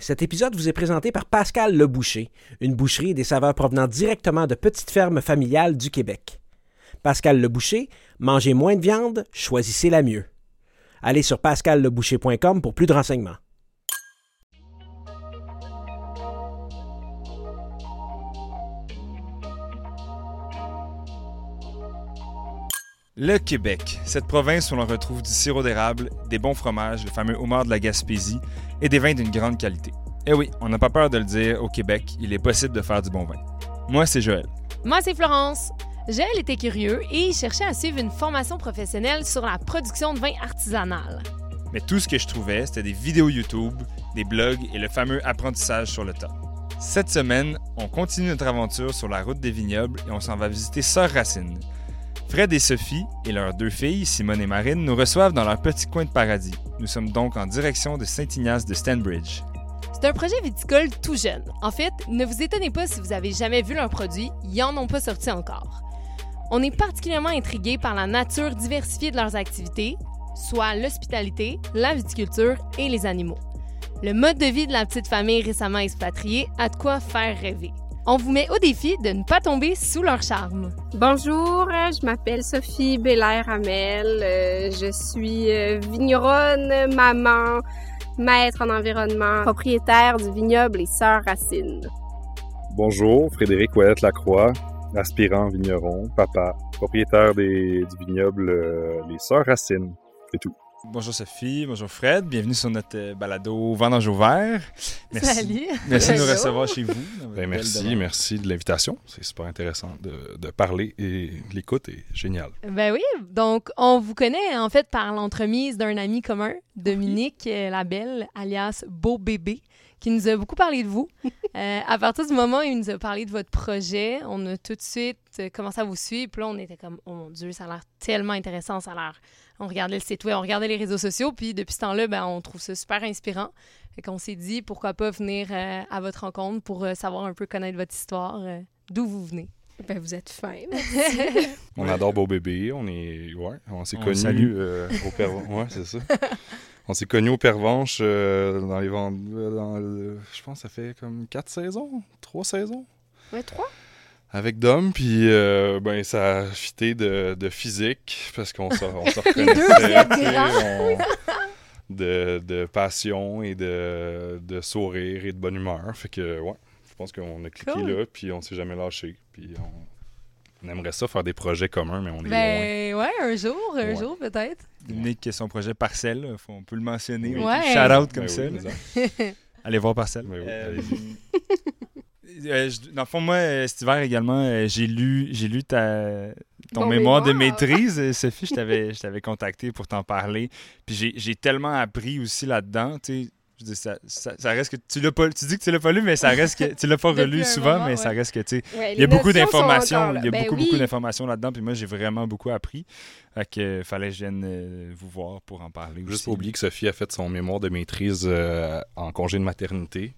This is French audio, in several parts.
Cet épisode vous est présenté par Pascal Le Boucher, une boucherie des saveurs provenant directement de petites fermes familiales du Québec. Pascal Le Boucher, mangez moins de viande, choisissez la mieux. Allez sur pascalleboucher.com pour plus de renseignements. Le Québec, cette province où l'on retrouve du sirop d'érable, des bons fromages, le fameux homard de la Gaspésie et des vins d'une grande qualité. Eh oui, on n'a pas peur de le dire, au Québec, il est possible de faire du bon vin. Moi, c'est Joël. Moi, c'est Florence. Joël était curieux et cherchait à suivre une formation professionnelle sur la production de vin artisanal. Mais tout ce que je trouvais, c'était des vidéos YouTube, des blogs et le fameux apprentissage sur le tas. Cette semaine, on continue notre aventure sur la route des vignobles et on s'en va visiter Sœur Racine. Fred et Sophie et leurs deux filles, Simone et Marine, nous reçoivent dans leur petit coin de paradis. Nous sommes donc en direction de Saint-Ignace de Stanbridge. C'est un projet viticole tout jeune. En fait, ne vous étonnez pas si vous avez jamais vu leurs produits, ils en ont pas sorti encore. On est particulièrement intrigué par la nature diversifiée de leurs activités, soit l'hospitalité, la viticulture et les animaux. Le mode de vie de la petite famille récemment expatriée a de quoi faire rêver. On vous met au défi de ne pas tomber sous leur charme. Bonjour, je m'appelle Sophie Belair-Hamel. Euh, je suis euh, vigneronne, maman, maître en environnement, propriétaire du vignoble Les Sœurs Racines. Bonjour, Frédéric Ouellette-Lacroix, aspirant vigneron, papa, propriétaire des, du vignoble euh, Les Sœurs Racines. C'est tout. Bonjour Sophie, bonjour Fred, bienvenue sur notre euh, balado Vendange au vert. Merci, Salut. merci de nous recevoir chez vous. Ben, merci, merci de l'invitation. C'est super intéressant de, de parler et l'écoute est géniale. Ben oui, donc on vous connaît en fait par l'entremise d'un ami commun, Dominique euh, Labelle, alias Beau Bébé, qui nous a beaucoup parlé de vous. Euh, à partir du moment où il nous a parlé de votre projet, on a tout de suite commencé à vous suivre. Puis là, on était comme, oh mon Dieu, ça a l'air tellement intéressant, ça a l'air. On regardait le site web, on regardait les réseaux sociaux, puis depuis ce temps-là, ben, on trouve ça super inspirant. Fait qu'on s'est dit, pourquoi pas venir euh, à votre rencontre pour euh, savoir un peu connaître votre histoire, euh, d'où vous venez. Ben, vous êtes fin. On adore Beau Bébé, on est ouais, on s'est connus salue. euh, au Pervenche. Ouais, c'est ça. On s'est connus au Pervenche euh, dans les ventes. dans le- je pense que ça fait comme quatre saisons, trois saisons. Ouais, trois? Avec Dom, puis euh, ben, ça a fité de, de physique, parce qu'on se, on se reconnaissait, on- de, de passion et de, de sourire et de bonne humeur. Fait que, ouais, je pense qu'on a cliqué Cool. là, puis on s'est jamais lâché. Puis on, on aimerait ça faire des projets communs, mais on est loin. Ben ouais, un jour, un Ouais. jour peut-être. Dominique qui a son projet Parcelle, on peut le mentionner. Ouais. Shout out comme Ben ça. oui, Allez voir Parcelle. Ben oui, Euh, allez-y. Euh, je- dans le fond, moi, euh, cet hiver également, euh, j'ai lu, j'ai lu ta, ton mémoire de maîtrise. Euh, Sophie, je t'avais, je t'avais contacté pour t'en parler. Puis j'ai, j'ai tellement appris aussi là-dedans. Tu sais, je dis, ça, ça, ça reste que tu l'as pas, tu dis que tu l'as pas lu, mais ça reste que tu l'as pas relu souvent, moment, mais ça reste que tu sais, Ouais, il y a les beaucoup d'informations, il y a Ben beaucoup oui. beaucoup d'informations là-dedans. Puis moi, j'ai vraiment beaucoup appris. Fait que euh, fallait que je vienne euh, vous voir pour en parler. Juste aussi. pour oublier que Sophie a fait son mémoire de maîtrise euh, en congé de maternité,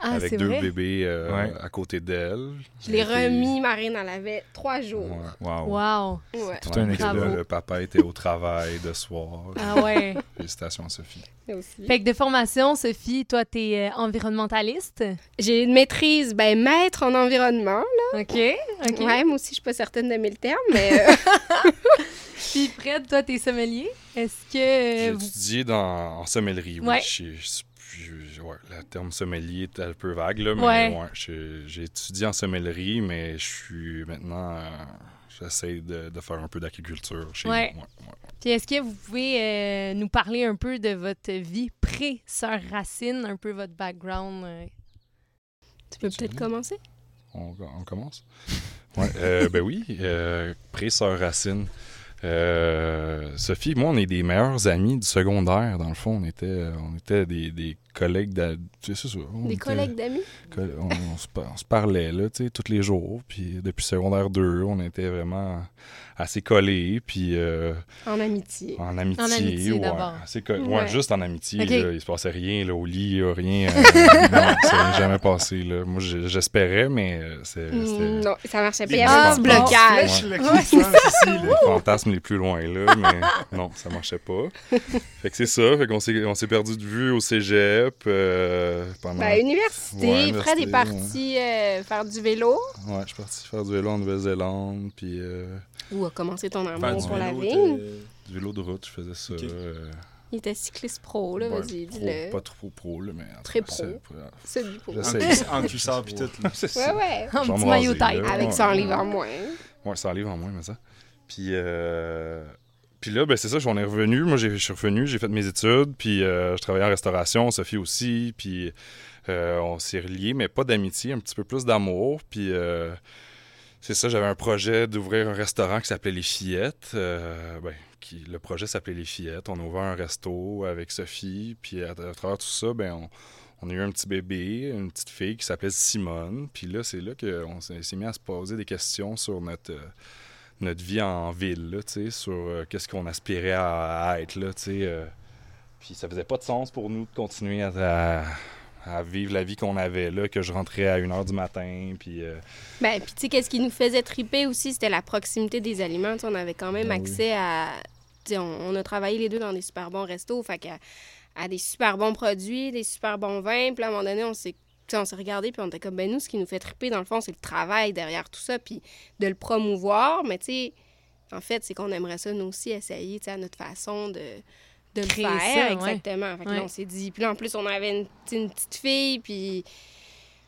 Ah, avec deux vrai? bébés euh, Ouais. à côté d'elle. Je l'ai remis, Marine en avait trois jours. Ouais. Wow. Wow. Ouais. Tout un le, papa était au travail de soir. Ah ouais. Félicitations à Sophie. ça aussi. fait que de formation, Sophie, toi, t'es euh, environnementaliste? J'ai une maîtrise, ben, maître en environnement. OK. OK. Ouais, moi aussi, je suis pas certaine d'aimer le terme, mais euh, Puis Fred, toi, t'es sommelier? Est-ce J'ai que... vous- étudié dans, en sommellerie, oui. Ouais. J'ai- je- je- ouais, le terme sommelier est un peu vague, là, mais Ouais. ouais, j'ai étudié en sommellerie, mais je suis maintenant... euh, J'essaie de, de faire un peu d'agriculture chez Ouais. nous. Puis est-ce que vous pouvez euh, nous parler un peu de votre vie pré-Sœur Racine, un peu votre background? euh? tu peux peut-être commencer? On, on commence? Ouais, euh, ben oui, euh, pré-sœur Racine. Euh, Sophie, moi, on est des meilleurs amis du secondaire, dans le fond. On était, on était des, des collègues... d'a- tu sais, c'est ça, on Des collègues d'amis? on, on se, par- on se parlait là, tu sais, tous les jours. Puis depuis secondaire 2, on était vraiment assez collés. Puis euh, En amitié. en amitié. En amitié, ouais, d'abord. assez co- ouais, Ouais. juste en amitié. Ok. Là, il se passait rien là, au lit, rien. euh, non, ça n'est jamais passé. Là. Moi, j'espérais, mais euh, c'est- c'était non, ça marchait pas. Il y avait un petit blocage. Ouais, ici, les fantasmes les plus loin là, mais non, ça marchait pas. Fait que c'est ça. Fait qu'on s'est, on s'est perdu de vue au cégep. Cégep euh, pendant... Ben, université, Ouais, Fred est parti euh, faire du vélo Ouais, je suis parti faire du vélo en Nouvelle-Zélande, puis euh, ou a commencé ton amour pour la vigne? du vélo de route, je faisais ça. Ok. euh, Il était cycliste pro, là, vas-y, dis-le. Pas trop pro, là, mais... en tout Très cas, pro. c'est- du pro. En En cuissard pis tout. là. Ouais, ça. ouais. Un Jambes petit maillot là. Avec Ouais. 100 livres en moins. Ouais, 100 livres en moins, mais ça. Puis, euh, puis là, ben, c'est ça, on est revenu. Moi, je suis revenu, j'ai fait mes études, puis euh, je travaillais en restauration, Sophie aussi, puis euh, on s'est reliés, mais pas d'amitié, un petit peu plus d'amour. Puis euh, c'est ça, j'avais un projet d'ouvrir un restaurant qui s'appelait Les Fillettes. ben, le projet s'appelait Les Fillettes. On a ouvert un resto avec Sophie, puis à, travers tout ça, ben, on, a eu un petit bébé, une petite fille qui s'appelait Simone. Puis là, c'est là qu'on s'est mis à se poser des questions sur notre, notre vie en ville, là, sur euh, qu'est-ce qu'on aspirait à, à être, là, euh. puis ça faisait pas de sens pour nous de continuer à, à- à vivre la vie qu'on avait, là, que je rentrais à 1h du matin, puis... euh, Ben, puis tu sais, qu'est-ce qui nous faisait triper aussi, c'était la proximité des aliments. On avait quand même Ben oui. accès à. on, on a travaillé les deux dans des super bons restos, fait qu'à à des super bons produits, des super bons vins. Puis à un moment donné, on s'est tu sais, on s'est regardé puis on était comme ben nous ce qui nous fait triper dans le fond c'est le travail derrière tout ça puis de le promouvoir. Mais tu sais en fait c'est qu'on aimerait ça nous aussi essayer tu sais à notre façon de de le faire ça, ouais. exactement. Fait que là, on s'est dit puis là en plus on avait une, petite fille puis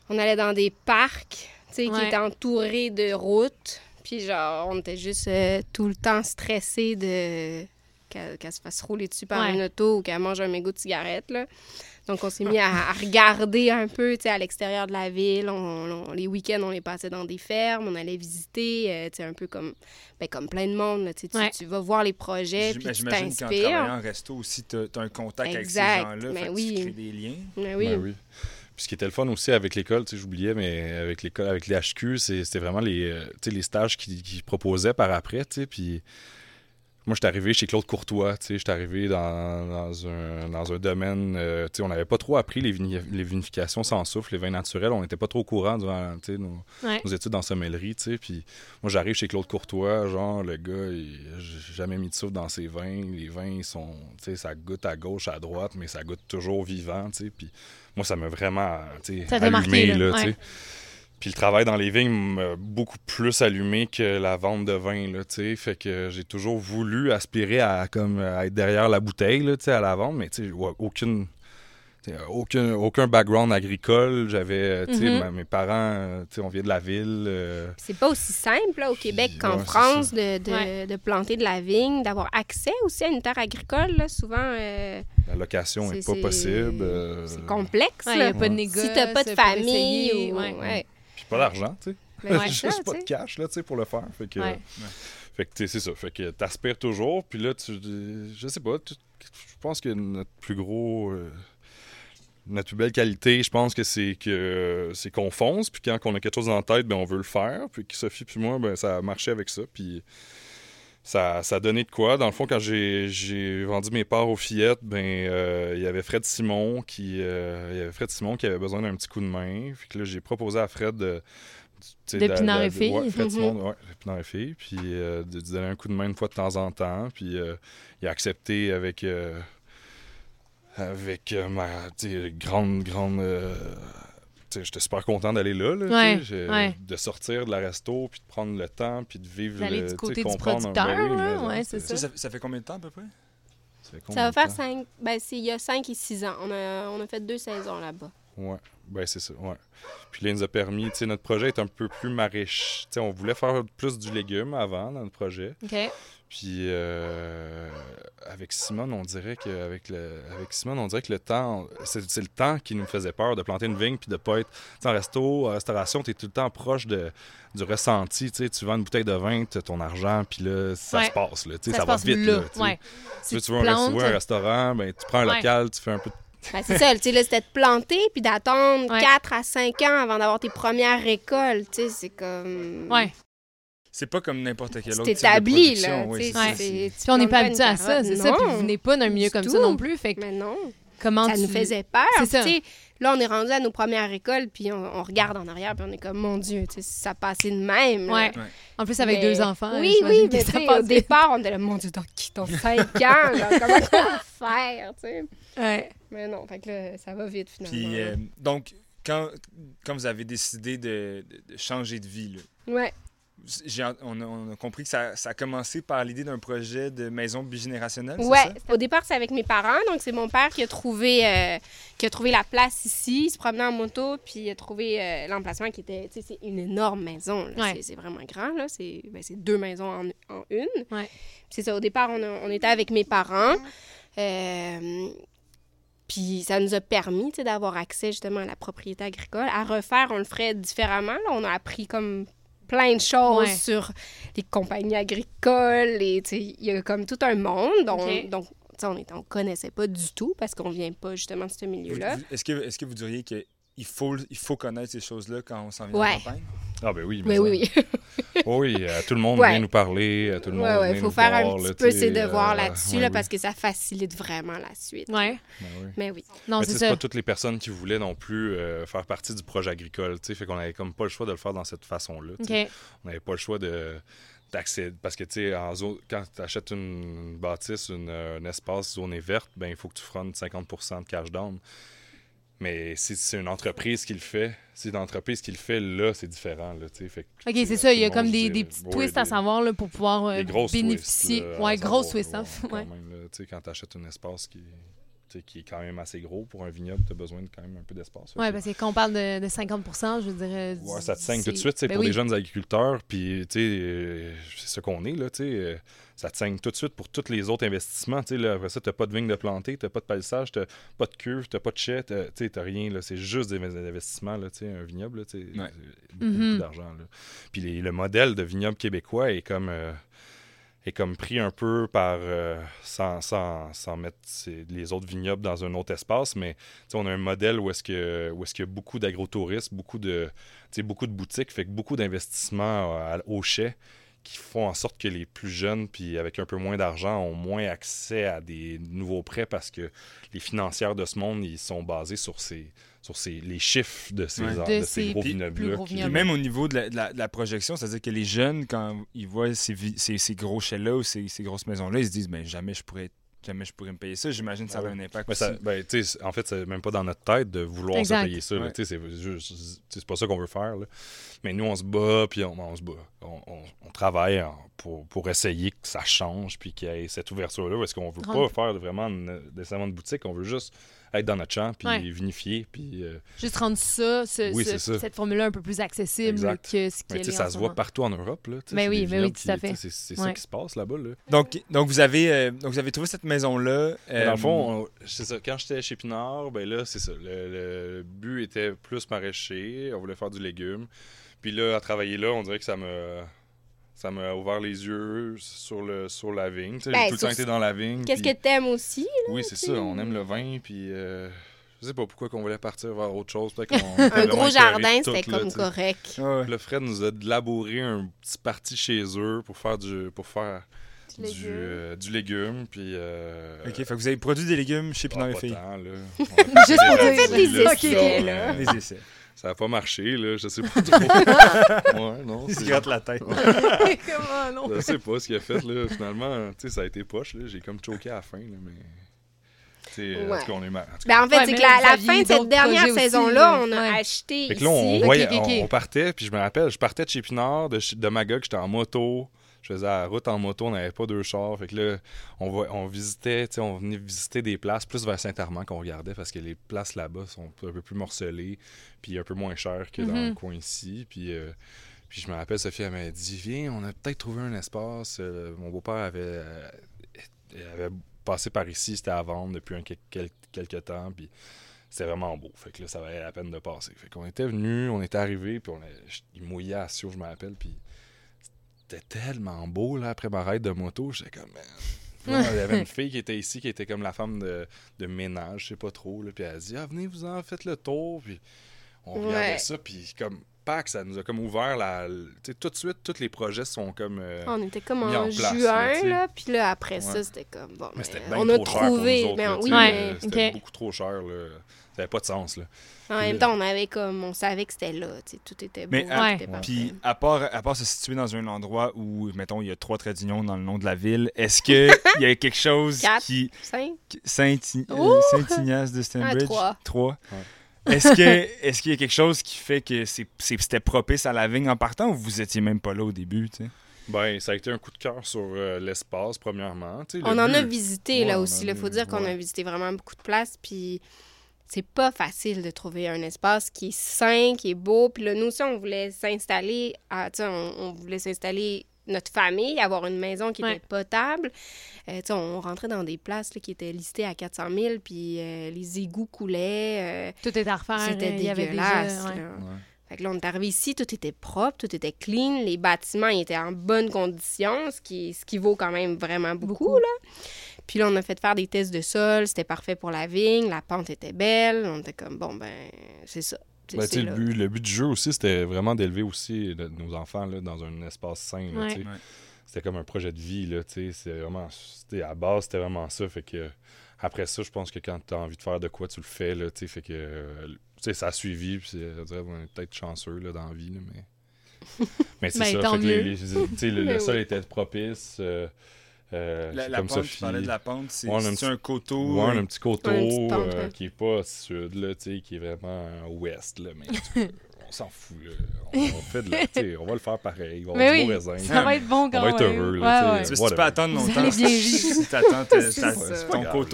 on allait dans des parcs tu sais qui étaient entourés de routes puis genre on était juste euh, tout le temps stressés de qu'elle se fasse rouler dessus par Ouais. une auto ou qu'elle mange un mégot de cigarette là donc, on s'est mis à, à regarder un peu, tu sais, à l'extérieur de la ville. On- on- les week-ends, on les passait dans des fermes, on allait visiter, euh, tu sais, un peu comme, ben, comme plein de monde. là, tu Ouais. vas voir les projets, puis tu J'imagine qu'en t'inspires. travaillant en resto aussi, tu as, un contact Exact, avec ces gens-là. oui. Tu crées des liens. Mais oui. Ben oui. Puis ce qui était le fun aussi avec l'école, tu sais, j'oubliais, mais avec l'école, avec les HQ, c'était vraiment les, euh, tu sais, les stages qu'ils qu'ils proposaient par après, tu sais, puis moi, j'étais arrivé chez Claude Courtois, tu sais, j'étais arrivé dans, dans un, dans un domaine, euh, tu sais, on n'avait pas trop appris les, vini- les vinifications sans souffle, les vins naturels, on n'était pas trop au courant durant, tu sais, nos, Ouais. nos études en sommellerie, tu sais, puis moi, j'arrive chez Claude Courtois, genre, le gars, il- j'ai jamais mis de souffle dans ses vins, les vins, ils sont, tu sais, ça goûte à gauche, à droite, mais ça goûte toujours vivant, tu sais, puis moi, ça m'a vraiment, tu sais, allumé, marqué, là, là, tu sais. Puis le travail dans les vignes m'a beaucoup plus allumé que la vente de vin, là, tu sais. Fait que j'ai toujours voulu aspirer à, comme, à être derrière la bouteille, là, tu sais, à la vente, mais tu sais, ouais, aucune... tu Aucun, aucun background agricole. J'avais, tu sais, Mhm. mes parents, euh, tu sais, on vient de la ville. euh, C'est pas aussi simple là, au Québec qu'en ouais, France de, de, Ouais. de planter de la vigne, d'avoir accès aussi à une terre agricole. là. Souvent, euh, la location n'est pas possible. euh, c'est complexe. Il n'y là. a pas de Ouais. négoce. Si t'as pas de famille, essayer, ou... pas d'argent, tu sais. Ouais. ça, Juste pas de cash, là, pour le faire. Fait que, Ouais. Fait que c'est ça. Fait que t'aspires toujours. Puis là, tu, je sais pas. tu- je pense que notre plus gros. euh, notre plus belle qualité, je pense que c'est que c'est qu'on fonce. Puis quand on a quelque chose en tête, ben on veut le faire. Puis que Sophie puis moi, ben ça a marché avec ça. Puis ça, ça a donné de quoi. Dans le fond, quand j'ai vendu mes parts aux fillettes, ben euh, il y avait Fred Simon qui euh, il y avait Fred Simon qui avait besoin d'un petit coup de main. Puis que là, j'ai proposé à Fred de Pinard et Filles. Ouais, Fred Mhm. Simon, ouais, Pinard et Filles. Puis euh, de, de donner un coup de main une fois de temps en temps. Puis euh, il a accepté avec avec ma grande grande j'étais super content d'aller là, là, Ouais, ouais. de sortir de la resto, puis de prendre le temps, puis de vivre D'aller le, du côté du un- producteur, ben oui, là, ouais, c'est Ça, ça, ça fait combien de temps à peu près? ça fait Ça combien va faire cinq. Ben, c'est il y a 5 et 6 ans. On a, on a fait deux saisons là-bas. Ouais, ben c'est ça, ouais. Puis là, il nous a permis, tu sais, notre projet est un peu plus maraîcher. Tu sais, on voulait faire plus du légume avant dans le projet. OK. Puis euh, avec Simone, on dirait que avec le avec Simone, on dirait que le temps, c'est le temps qui nous faisait peur de planter une vigne puis de pas être en resto, en restauration, tu es tout le temps proche de du ressenti, tu sais, tu vends une bouteille de vin, tu as ton argent puis là ça Ouais. se passe là, Ça, ça, va vite là. ouais. Si tu tu veux un, resto- plantes, un restaurant, ben tu prends un Ouais. local, tu fais un peu de Ben, c'est ça, tu sais, là, c'était de planter puis d'attendre Ouais. 4 à 5 ans avant d'avoir tes premières récoltes. Tu sais, c'est comme. Ouais. C'est pas comme n'importe quel autre C'est type de établi, production, là. oui, c'est on n'est pas habitué à ça, c'est ça. Puis vous venez pas d'un milieu comme ça non plus. Fait que Mais non. comment ça tu... nous faisait peur. C'est ça. tu sais, Là, on est rendu à nos premières récoltes, puis on, on regarde en arrière, puis on est comme, mon Dieu, tu sais, si ça passait de même. Ouais. En plus, avec Mais- deux enfants. Oui, oui, mais ça au départ, on était là, mon Dieu, dans qui t'ont 5 ans, là, comment on va faire, tu sais? Ouais. Mais non, fait que là, ça va vite finalement. Puis, euh, donc, quand, quand vous avez décidé de, de- de changer de vie, là, Ouais. On, a, on a compris que ça, ça a commencé par l'idée d'un projet de maison bigénérationnelle, ça? au départ, c'est avec mes parents. Donc, c'est mon père qui a trouvé, euh, qui a trouvé la place ici. Il se promenait en moto, puis il a trouvé euh, l'emplacement qui était. Tu sais, c'est une énorme maison. Ouais. C'est- vraiment grand. là. C'est ben, c'est deux maisons en, en une. Ouais. C'est ça. Au départ, on, a- on était avec mes parents. Euh, puis ça nous a permis tu sais, d'avoir accès justement à la propriété agricole. À refaire, on le ferait différemment. là. On a appris comme plein de choses Ouais. sur les compagnies agricoles. Et, tu sais, il y a comme tout un monde. Donc, on ne connaissait pas du tout parce qu'on vient pas justement de ce milieu-là. Est-ce que, est que vous diriez qu'il faut, il faut connaître ces choses-là quand on s'en vient Ouais. en campagne? Ah, ben oui. Oui, mais oui, oui. ça- Oui, euh, tout le monde Ouais. vient nous parler, euh, tout le monde Ouais, ouais, vient faut nous faire voir, un là, petit peu ses sais, devoirs euh, là-dessus ouais, là, oui. parce que ça facilite vraiment la suite. Ouais. Ben oui. Mais oui. Non, Mais c'est pas toutes les personnes qui voulaient non plus euh, faire partie du projet agricole, tu sais, fait qu'on avait comme pas le choix de le faire dans cette façon-là. On n'avait pas le choix de d'accéder parce que tu sais en zone quand tu achètes une bâtisse une, euh, un espace zonée verte ben il faut que tu frontes 50% de cash down mais si c'est une entreprise qui le fait si c'est une entreprise qui le fait là c'est différent là fait que, OK, c'est ça. Il y a comme des, des petits ouais, twists à savoir là, pour pouvoir euh, bénéficier. twists, là, ouais, savoir, grosses twists. hein. quand Ouais. quand tu achètes un espace qui qui est quand même assez gros pour un vignoble, tu as besoin de quand même un peu d'espace. Que- parce que quand on parle de, de 50% je veux dire. euh, Ouais, ça te saigne tout de suite, tu Ben pour oui. les jeunes agriculteurs, puis, tu sais, euh, c'est ce qu'on est, là, tu sais, euh, ça te saigne tout de suite pour tous les autres investissements, tu sais, là, après ça, t'as pas de vigne de planter, t'as pas de palissage, t'as pas de cuve, t'as pas de chai, t'as- tu sais, t'as rien, là, c'est juste des investissements, là, tu sais, un vignoble, là, tu Ouais. c'est beaucoup, Mhm. beaucoup d'argent, là. Puis les- le modèle de vignoble québécois est comme... euh, comme pris un peu par euh, sans, sans, sans mettre les autres vignobles dans un autre espace, mais on a un modèle où est-ce que où est-ce qu'il y a beaucoup d'agrotourisme, beaucoup de beaucoup de boutiques, fait que beaucoup d'investissements euh, au chai qui font en sorte que les plus jeunes, puis avec un peu moins d'argent, ont moins accès à des nouveaux prêts parce que les financières de ce monde, ils sont basés sur ces, sur ces, les chiffres de ces, Ouais. ar- De de ces ces gros vignobles. même au niveau de la, de la- de la projection, c'est-à-dire que les jeunes, quand ils voient ces, ces, ces gros chais-là ou ces, ces grosses maisons-là, ils se disent ben, jamais, je pourrais, jamais je pourrais me payer ça. J'imagine que ça Ah a oui. un impact ça- aussi. ben, tu sais, en fait, c'est même pas dans notre tête de vouloir Exact. se payer ça. Ouais. C'est pas ça qu'on veut faire. là. Mais nous, on se bat, puis on, on se bat. On, on- on travaille en- pour, pour essayer que ça change, puis qu'il y ait cette ouverture-là. Parce qu'on veut pas faire vraiment une- des salons de boutique, on veut juste être dans notre champ, puis Ouais. vinifier. Puis, euh, Juste rendre ça, ce- Oui, ce- c'est ça. cette formule-là un peu plus accessible Exact. que ce mais qui est ça se voit partout en Europe. Là, tu sais, Ben oui, des ben oui, tout à fait. C'est ça qui se passe là-bas. Là. Donc, donc, vous avez, euh, donc, vous avez trouvé cette maison-là. Mais Dans euh, le fond, on- c'est ça. Quand j'étais chez Pinard, ben là, c'est ça. Le, le but était plus maraîcher. On voulait faire du légume. Puis là, à travailler là, on dirait que ça me. Ça m'a ouvert les yeux sur, le, sur la vigne. Sais, Ben, J'ai tout le temps été dans la vigne. Qu'est-ce que t'aimes aussi? Oui, c'est ça. On aime le vin. Puis euh, je sais pas pourquoi qu'on voulait partir vers autre chose. Peut-être qu'on Un gros jardin, c'était là, comme correct. ouais. Puis Le Fred nous a labouré un petit parti chez eux pour faire du, pour faire Du du, légume. euh, du légume. Puis. euh, OK, fait que vous avez produit des légumes chez ah, Pinard et pas Filles. là. Juste pour des là, essais, là. Des essais. Ça n'a pas marché, là. Je sais pas trop. ouais, non. Ils se c'est- grattent la tête. Comment non? Je sais pas ce qu'il a fait, là. Finalement, tu sais, ça a été poche, là. J'ai comme choqué à la fin, là, mais. En Ouais. tout cas, on est mal. Ben, en fait, Ouais, c'est que la, la fin de cette dernière saison-là, là. on a Ouais. acheté Fait ici. que là, on, Ok, voyait- ok, ok. on- on partait, puis je me rappelle, je partais de chez Pinard, de, de Magog, j'étais en moto. Je faisais la route en moto, on n'avait pas deux chars. Fait que là, on, va- on visitait, on venait visiter des places plus vers Saint-Armand qu'on regardait parce que les places là-bas sont un peu plus morcelées, puis un peu moins chères que dans le coin ici. Puis, euh, puis je me rappelle, Sophie, elle m'a dit Viens, on a peut-être trouvé un espace. Euh, mon beau-père avait, euh, avait passé par ici, c'était à vendre depuis un, quel- quel- quelques temps. Puis c'était vraiment beau. Fait que là, ça valait la peine de passer. Fait qu'on était venus, on était arrivés, puis on a, il mouillait à Sio, je me rappelle, puis c'était tellement beau, là, après ma ride de moto, j'étais comme, man. Il y avait une fille qui était ici, qui était comme la femme de, de ménage, je sais pas trop, là, puis elle a dit, ah, venez-vous en, faites le tour, puis on regardait Ouais. ça, puis comme, l'impact, ça nous a comme ouvert la. Tu sais, tout de suite, tous les projets sont comme. euh, On était comme en, en place, juin, là, puis là, après Ouais. ça, c'était comme, bon, mais c'était bien on a trop cher pour trouvé, nous autres, mais là, oui, Ouais, C'était ok. beaucoup trop cher, là. Ça n'avait pas de sens, là. en même temps, on avait comme, on savait que c'était là, tu sais, tout était beau, Mais, tout ouais. était parfait. Puis, à part, à part se situer dans un endroit où, mettons, il y a trois traits d'union dans le nom de la ville, est-ce qu'il y a quelque chose Quatre. qui. Cinq? Saint- euh! Saint-Ignace de Stanbridge? trois. Trois? Est-ce que est-ce qu'il y a quelque chose qui fait que c'était propice à la vigne en partant ou vous étiez même pas là au début, tu sais? Ben, ça a été un coup de cœur sur euh, l'espace, premièrement. Le On en a but- visité, Ouais, là aussi. Il faut a- dire qu'on a visité vraiment beaucoup de places, puis c'est pas facile de trouver un espace qui est sain, qui est beau. Puis là, nous aussi, on voulait s'installer, on voulait s'installer notre famille, avoir une maison qui Ouais. était potable. Euh, tu sais, on rentrait dans des places là, qui étaient listées à 400 000, puis euh, les égouts coulaient. euh, Tout est à refaire. C'était il y avait dégueulasse. déjà- ouais. là. Ouais. Fait que là, on est arrivé ici, tout était propre, tout était clean, les bâtiments étaient en bonne condition, ce qui, ce qui vaut quand même vraiment beaucoup, Beaucoup. là. Puis là, on a fait faire des tests de sol, c'était parfait pour la vigne, la pente était belle, on était comme, bon, ben, c'est ça. Ben, le, but, le but du jeu aussi, c'était vraiment d'élever aussi le- nos enfants là, dans un espace sain. là, Ouais. Ouais. C'était comme un projet de vie. Là, tu sais. c'est vraiment, c'était- à la base, c'était vraiment ça. Fait que, après ça, je pense que quand tu as envie de faire de quoi, tu le fais. Là, tu sais. fait que, euh, tu sais, ça a suivi. Puis on est peut-être chanceux là, dans la vie. là, mais mais c'est Ben, ça. tant fait que les- les- le, le Ben sol était propice. euh, euh, La, la comme pente, Sophie. tu parlais de la pente, c'est, Ouais, on a un un coteau. Ouais, euh, un petit Ouais, pente, euh, ouais. qui est pas sud, là, tu sais, qui est vraiment ouest, là, mais tu peux- on s'en fout, là. On, on fait de la, tu sais, on va le faire pareil, on va du oui, beau raisin. Ça va être bon quand On va être même. heureux, Ouais, là, ouais. tu Tu, tu peux attendre longtemps. si ta- ça. ton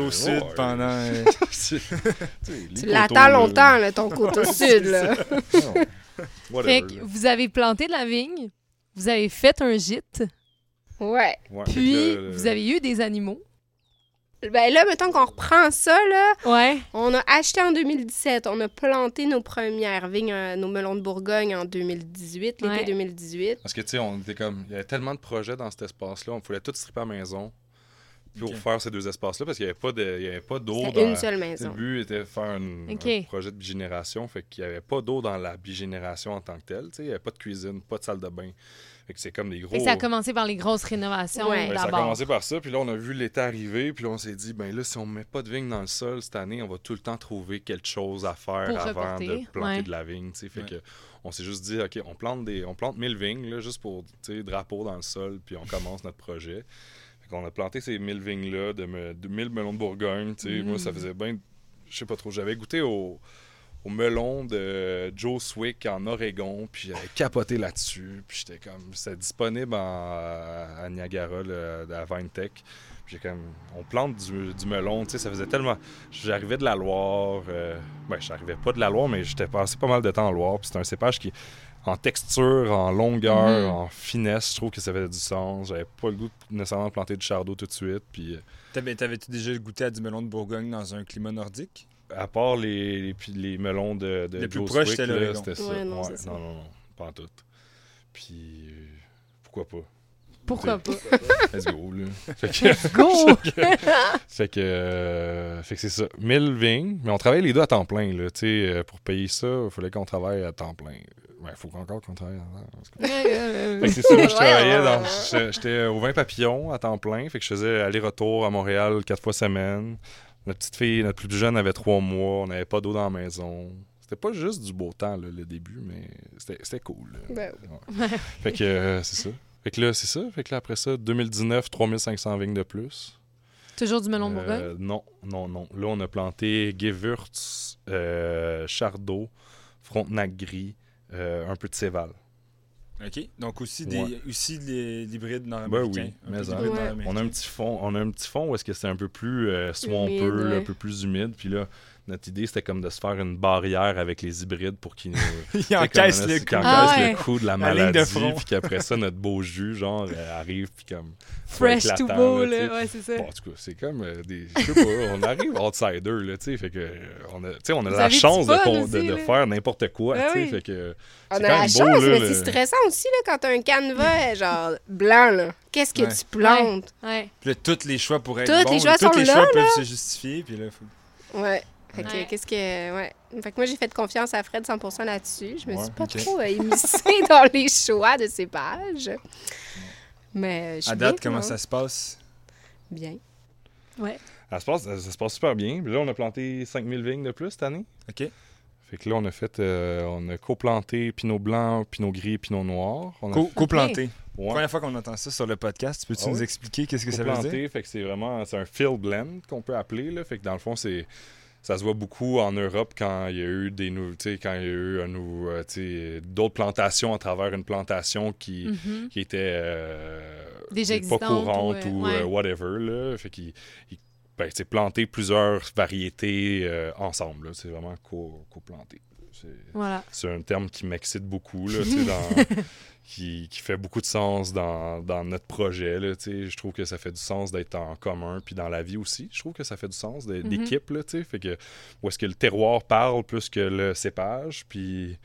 ouais, sud pendant. euh, tu Tu l'attends longtemps, ton côté sud, Fait que vous avez planté de la vigne, vous avez fait un gîte, Ouais. Puis là, le- vous avez eu des animaux? Ben là, mettons qu'on reprend ça, là, Ouais. on a acheté en 2017, on a planté nos premières vignes, euh, nos melons de Bourgogne en 2018, l'été Ouais. 2018. Parce que, tu sais, on était comme. Il y avait tellement de projets dans cet espace-là, on voulait tout stripper à la maison pour Ok. faire ces deux espaces-là, parce qu'il n'y avait pas de- il y avait pas d'eau dans. une seule Le maison. but était de faire une- un projet de bigénération, fait qu'il n'y avait pas d'eau dans la bigénération en tant que telle. tu sais, Il n'y avait pas de cuisine, pas de salle de bain. Fait que c'est comme des gros. Que ça a commencé par les grosses rénovations Ouais. Ben, ça a commencé par ça, puis là, on a vu l'été arriver, puis là, on s'est dit, ben là, si on met pas de vigne dans le sol cette année, on va tout le temps trouver quelque chose à faire Pour avant reporter, de planter ouais. de la vigne. tu sais. Fait Ouais. que on s'est juste dit, OK, on plante, des, on plante 1000 vignes, là, juste pour, tu sais, drapeau dans le sol, puis on commence notre projet. Fait qu'on a planté ces 1000 vignes-là, de, me- de 1000 melons de Bourgogne, tu sais. Moi, ça Mm. faisait bien, je sais pas trop, j'avais goûté au, au melon de Joe Swick en Oregon, puis j'avais capoté là-dessus, puis j'étais comme, c'était disponible en- à Niagara, là, à VineTech. Puis j'ai comme, on plante du, du melon, tu sais, ça faisait tellement... J'arrivais de la Loire, euh, ben, j'arrivais pas de la Loire, mais j'étais passé pas mal de temps en Loire, puis c'est un cépage qui, en texture, en longueur, Mhm. en finesse, je trouve que ça faisait du sens. J'avais pas le goût de nécessairement planter du chardot tout de suite, puis... euh, T'avais, t'avais-tu déjà goûté à du melon de Bourgogne dans un climat nordique? À part les, les, puis les melons de, de Le plus Joe proche, c'était là, c'était ça. Ouais, non, c'est ça. non, non, non, pas en tout. Puis, euh, pourquoi pas? Pourquoi pas? Let's go, là. Fait que, Go! fait que, euh, fait que c'est ça. 1000 vignes, mais on travaille les deux à temps plein, là. Tu sais, euh, pour payer ça, il fallait qu'on travaille à temps plein. Ouais, il faut encore qu'on travaille à temps plein. Fait que c'est ça, moi, je travaillais dans. J'étais au 20 papillons à temps plein. Fait que je faisais aller-retour à Montréal quatre fois semaine. Notre petite fille, notre plus jeune, avait trois mois. On n'avait pas d'eau dans la maison. C'était pas juste du beau temps, là, le début, mais c'était cool. Ben Ouais. Fait que euh, c'est ça. Fait que là, c'est ça. Fait que là, après ça, 2019, 3500 vignes de plus. Toujours du melon de Bourgogne? Euh, non, non, non. Là, on a planté Gewürz, euh, Chardot, Frontenac gris, euh, un peu de Céval. OK. Donc aussi, des, Ouais. aussi les l'hybride Ben nord-américain. oui, mais en- Ouais. On a un petit fond, on a un petit fond où est-ce que c'est un peu plus euh, swampeux, un peu plus humide. Puis là, notre idée, c'était comme de se faire une barrière avec les hybrides pour qu'ils nous... Il encaisse comme, le coup. Ah encaissent ouais. le coup de la La de maladie. front. puis qu'après ça, notre beau jus, genre, euh, arrive, puis comme... Fresh to éclatant, go, là. Ouais, c'est ça. Bon, en tout cas, c'est comme euh, des. Je sais pas, on arrive outsider, là, tu sais. Fait que, euh, on a, tu sais, on a Vous la chance de, de, aussi, de là. faire n'importe quoi, Ah tu sais. oui. Fait que. On a la même chance, beau, là, mais le- c'est stressant aussi là, quand t'as un canevas genre blanc. là. Qu'est-ce que Ouais. tu plantes? Ouais. Puis là, tous les choix pour être Tous bons, les choix tous sont les là, choix peuvent se justifier. Puis là, faut... Ouais. Fait que, Ouais. qu'est-ce que. Ouais. Fait que moi, j'ai fait confiance à Fred 100 là-dessus. Je me Ouais, suis pas ok. trop euh, immiscée dans les choix de ces pages. Mais je suis À date, bien, comment moi. ça se passe? Bien. Ouais. Ça se passe, ça se passe super bien. Puis là, on a planté 5000 vignes de plus cette année. OK. Fait que là, on a fait, euh, on a coplanté Pinot blanc, Pinot gris, Pinot noir. On a Co- Coplanté. Ouais. Première fois qu'on entend ça sur le podcast, peux-tu Ah nous oui? expliquer qu'est-ce que ça veut dire? Coplanté, fait que c'est vraiment, c'est un field blend qu'on peut appeler, là. Fait que dans le fond, c'est, ça se voit beaucoup en Europe quand il y a eu des nou- tu sais, quand il y a eu euh, d'autres plantations à travers une plantation qui, Mhm. qui était euh, Déjà pas courante ou, euh, ou, ouais. whatever, là. Fait qu'il, il- ben, planter plusieurs variétés ensemble. C'est vraiment co- coplanté. C'est- Voilà. c'est un terme qui m'excite beaucoup, là, dans- qui, qui fait beaucoup de sens dans, dans notre projet. Là, je trouve que ça fait du sens d'être en commun, puis dans la vie aussi. Je trouve que ça fait du sens Mhm. d'équipe. tu sais. Fait que, où est-ce que le terroir parle plus que le cépage, puis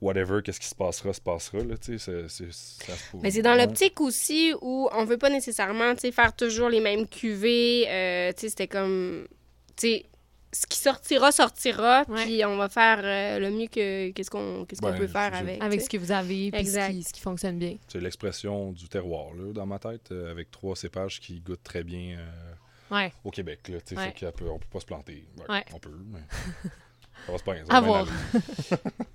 whatever, qu'est-ce qui se passera, se passera. Là, sais, c'est- c'est- ça se Mais c'est dans l'optique aussi où on veut pas nécessairement faire toujours les mêmes cuvées. euh, C'était comme. tu sais, ce qui sortira, sortira. Puis on va faire euh, le mieux que qu'est-ce qu'on qu'est-ce qu'on Ouais, peut faire avec. Avec tu ce que vous avez, puis ce Exact. qui, ce qui fonctionne bien. C'est l'expression du terroir, là, dans ma tête, euh, avec trois cépages qui goûtent très bien euh, Ouais. au Québec. Là, tu sais, Ouais. fait qu'on peut, on peut pas se planter. Ouais, Ouais. On peut, mais ça va se bien. ça À va bien voir. aller.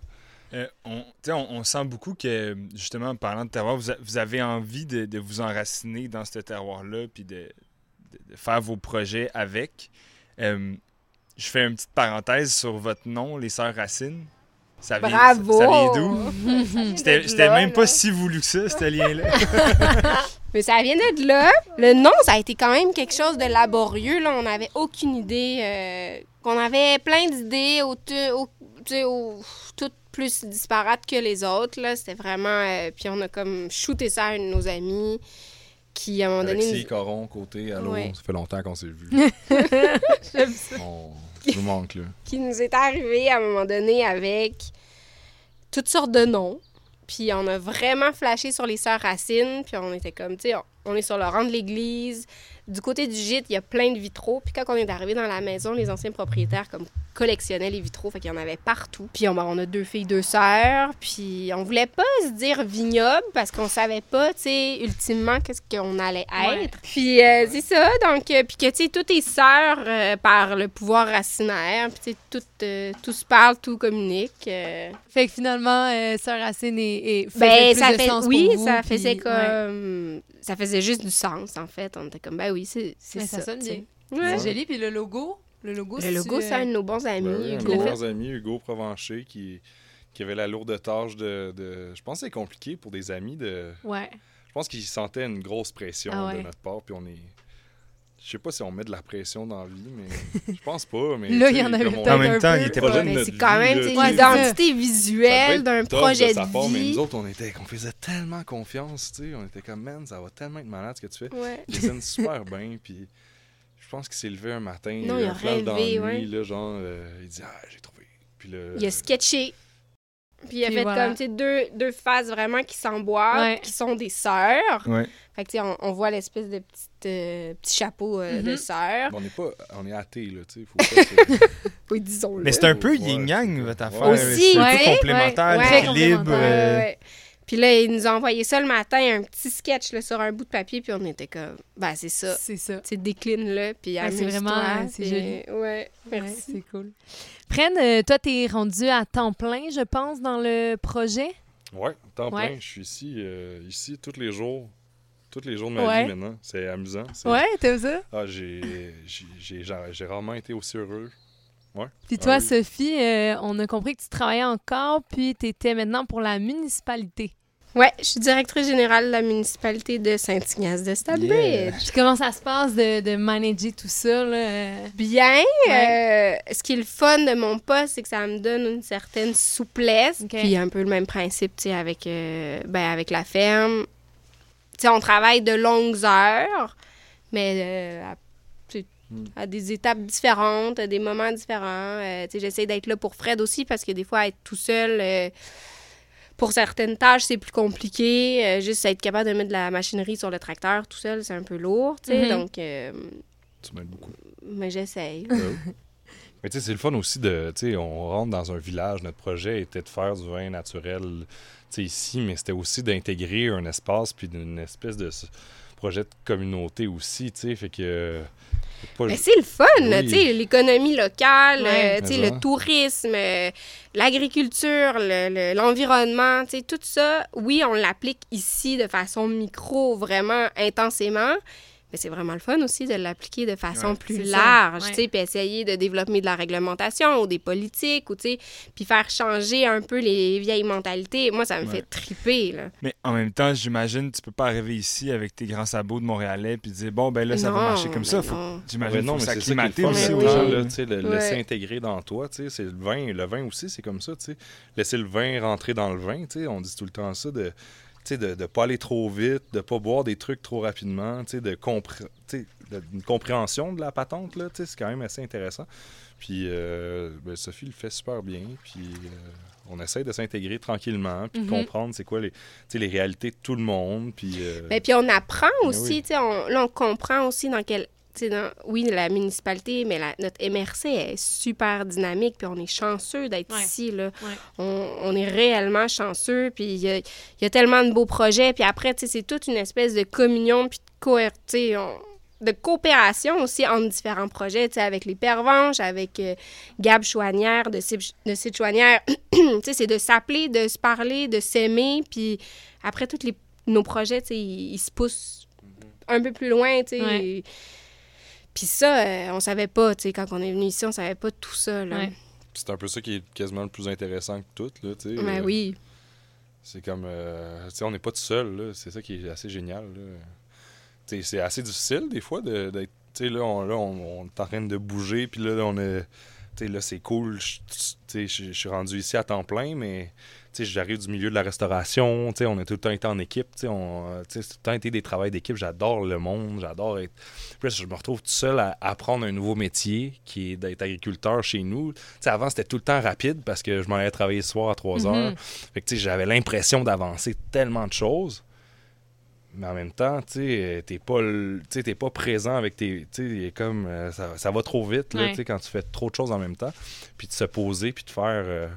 Euh, on, tu sais, on, on sent beaucoup que, justement, en parlant de terroir, vous, a- vous avez envie de, de vous enraciner dans ce terroir-là, puis de, de- de faire vos projets avec. Euh, je fais une petite parenthèse sur votre nom, les Sœurs Racines. Ça vient, Bravo! Ça vient d'où? C'était même pas là. si voulu que ça, ce lien-là. Mais ça vient de là. Le nom, ça a été quand même quelque chose de laborieux. Là. On n'avait aucune idée. euh, qu'on avait plein d'idées, au, au- tu sais, au- toutes plus disparates que les autres. Là. C'était vraiment... euh, puis on a comme shooté ça à un de nos amis qui, à un moment donné... Nous- Coron, côté, allô, Ouais. ça fait longtemps qu'on s'est vu. J'aime ça. On nous manque, là. qui nous est arrivé à un moment donné avec toutes sortes de noms. Puis on a vraiment flashé sur les sœurs Racines. Puis on était comme, tu sais, on, on est sur le rang de l'église. Du côté du gîte, il y a plein de vitraux. Puis quand on est arrivé dans la maison, les anciens propriétaires comme collectionnaient les vitraux. Fait qu'il y en avait partout. Puis on, on a deux filles, deux sœurs. Puis on voulait pas se dire vignoble parce qu'on savait pas, tu sais, ultimement, qu'est-ce qu'on allait Ouais. être. Puis euh, c'est ça. Donc, euh, puis que, tu sais, tout est sœurs euh, par le pouvoir racinaire. Puis, tu sais, tout, euh, tout se parle, tout communique. Fait que finalement, Sœur Racine et, et Ben, plus ça de fait, sens oui, pour vous, ça puis- faisait ouais. comme. Ça faisait juste du sens, en fait. On était comme, ben oui, c'est ça. ça sonne bien. Ouais. C'est joli. Puis le logo, le logo, Le c'est-tu, logo, c'est un de nos bons amis. Oui, un Hugo. de nos bons amis, Hugo Provencher, qui, qui avait la lourde tâche de, de- Je pense que c'est compliqué pour des amis de. Ouais. Je pense qu'il sentait une grosse pression Ah ouais. de notre part, puis on est. Je sais pas si on met de la pression dans la vie, mais je pense pas. Mais, Là, il y en avait peut-être En même temps, peu. il était pas c'est quand vie, même l'identité visuelle être d'un projet de de, sa part, mais vie. nous autres, on, était, on faisait tellement confiance, tu sais. On était comme, man, ça va tellement être malade ce que tu fais. Ouais. Il dessine super bien, puis je pense qu'il s'est levé un matin, Non, il a flash dans rêvé, la nuit, ouais. là, genre, euh, il dit, ah, j'ai trouvé. Puis là, Il a sketché. Puis il a Puis fait voilà. comme, tu sais, deux, deux phases vraiment qui s'emboîtent, Ouais. qui sont des sœurs. Ouais. Fait que, tu sais, on, on voit l'espèce de petite, euh, petit chapeau euh, de Mhm. sœur. on n'est pas, on est athée, là, tu sais. Faut pas se- Oui, disons-le. Mais c'est un peu Ouais, yin-yang, votre affaire. Aussi, c'est un ouais, peu complémentaire, ouais, l'équilibre. ouais. Ouais, ouais. Puis là, il nous a envoyé ça le matin, un petit sketch là, sur un bout de papier, puis on était comme, ben c'est ça. C'est ça. Tu décline-le, puis Ouais, c'est vraiment, euh, c'est joli. Ouais, Ouais, merci. c'est cool. Prenne, euh, toi, t'es rendu à temps plein, je pense, dans le projet? Ouais, temps Ouais. plein. Je suis ici, euh, ici tous les jours. Tous les jours de ma Ouais. vie maintenant. C'est amusant. Ouais, t'aimes ça? Ah, j'ai rarement été aussi heureux. Puis Ah toi, oui. Sophie, euh, on a compris que tu travaillais encore, puis t'étais maintenant pour la municipalité. Ouais, je suis directrice générale de la municipalité de Saint-Ignace de Stadbridge. Yeah. Puis comment ça se passe de, de manager tout ça, là? Bien. Ouais. euh, ce qui est le fun de mon poste, c'est que ça me donne une certaine souplesse. Ok. Puis un peu le même principe, tu sais, avec, euh, ben, avec la ferme. Tu sais, on travaille de longues heures, mais euh, à, Mm. à des étapes différentes, à des moments différents. Euh, j'essaie d'être là pour Fred aussi, parce que des fois, être tout seul... euh, pour certaines tâches, c'est plus compliqué. Euh, juste être capable de mettre de la machinerie sur le tracteur tout seul, c'est un peu lourd. Mhm. Donc, euh, Tu m'aides beaucoup. mais j'essaye. Euh, Mais tu sais, c'est le fun aussi de. Tu sais, on rentre dans un village. Notre projet était de faire du vin naturel tu sais, ici, mais c'était aussi d'intégrer un espace puis d'une espèce de projet de communauté aussi, tu sais. Fait que. pas Mais c'est le fun, Oui. tu sais, l'économie locale, Ouais. euh, tu le tourisme, euh, l'agriculture, le- le- l'environnement, tu sais, tout ça, oui, on l'applique ici de façon micro, vraiment intensément, c'est vraiment le fun aussi de l'appliquer de façon Ouais. plus ça, large, ouais. tu sais, puis essayer de développer de la réglementation ou des politiques, ou tu sais, puis faire changer un peu les vieilles mentalités. Moi, ça me Ouais. fait triper, là. Mais en même temps, j'imagine, tu peux pas arriver ici avec tes grands sabots de Montréalais puis dire, bon, ben là, ça va marcher comme ça. Faut, non. j'imagine, Ouais, non, faut mais c'est ça qui est aussi aux gens. là, tu sais, le Ouais. laisser intégrer dans toi, tu sais, c'est le vin, le vin aussi, c'est comme ça, tu sais, laisser le vin rentrer dans le vin, tu sais, on dit tout le temps ça, de, de ne pas aller trop vite, de pas boire des trucs trop rapidement, tu sais, de une compréhension de la patente, là, c'est quand même assez intéressant. Puis euh, ben, Sophie le fait super bien, puis euh, on essaie de s'intégrer tranquillement, puis de Mhm. comprendre c'est quoi les, les réalités de tout le monde, puis... euh, Mais puis on apprend Mais aussi, oui. on- là, on comprend aussi dans quel. Dans- oui, la municipalité, mais la- notre MRC est super dynamique, puis on est chanceux d'être Ouais. ici. Là. Ouais. On, on est réellement chanceux, puis il y a, il y a tellement de beaux projets. Puis après, c'est toute une espèce de communion, puis de cohérence, de coopération aussi entre différents projets, avec les Pervenches, avec euh, Gab Chouanière, de Cib- de Chouanière. c'est de s'appeler, de se parler, de s'aimer, puis après, tous les, nos projets, ils se poussent un peu plus loin, tu sais. Ouais. Puis ça, euh, on savait pas, tu sais, quand on est venu ici, on savait pas tout ça, là. Ouais. c'est un peu ça qui est quasiment le plus intéressant que tout, là, tu sais. Ben euh, oui. C'est comme. euh, tu sais, on n'est pas tout seul, là. C'est ça qui est assez génial, là. Tu sais, c'est assez difficile, des fois, de- d'être. Tu sais, là, on, là on, on est en train de bouger, puis là, on est. Tu sais, là, c'est cool. Tu sais, je suis rendu ici à temps plein, mais. J'arrive du milieu de la restauration. Tu sais, on a tout le temps été en équipe. Tu sais, on, euh, tout le temps été des travails d'équipe. J'adore le monde. J'adore être. Puis là, je me retrouve tout seul à apprendre un nouveau métier qui est d'être agriculteur chez nous. Tu sais, avant, c'était tout le temps rapide parce que je m'en allais travailler le soir à 3 Mhm. heures. Fait que, tu sais, j'avais l'impression d'avancer tellement de choses. Mais en même temps, tu t'es pas, t'es pas présent avec tes. Tu comme. euh, ça, ça va trop vite, là, Ouais. quand tu fais trop de choses en même temps. Puis de se poser, puis de faire. euh,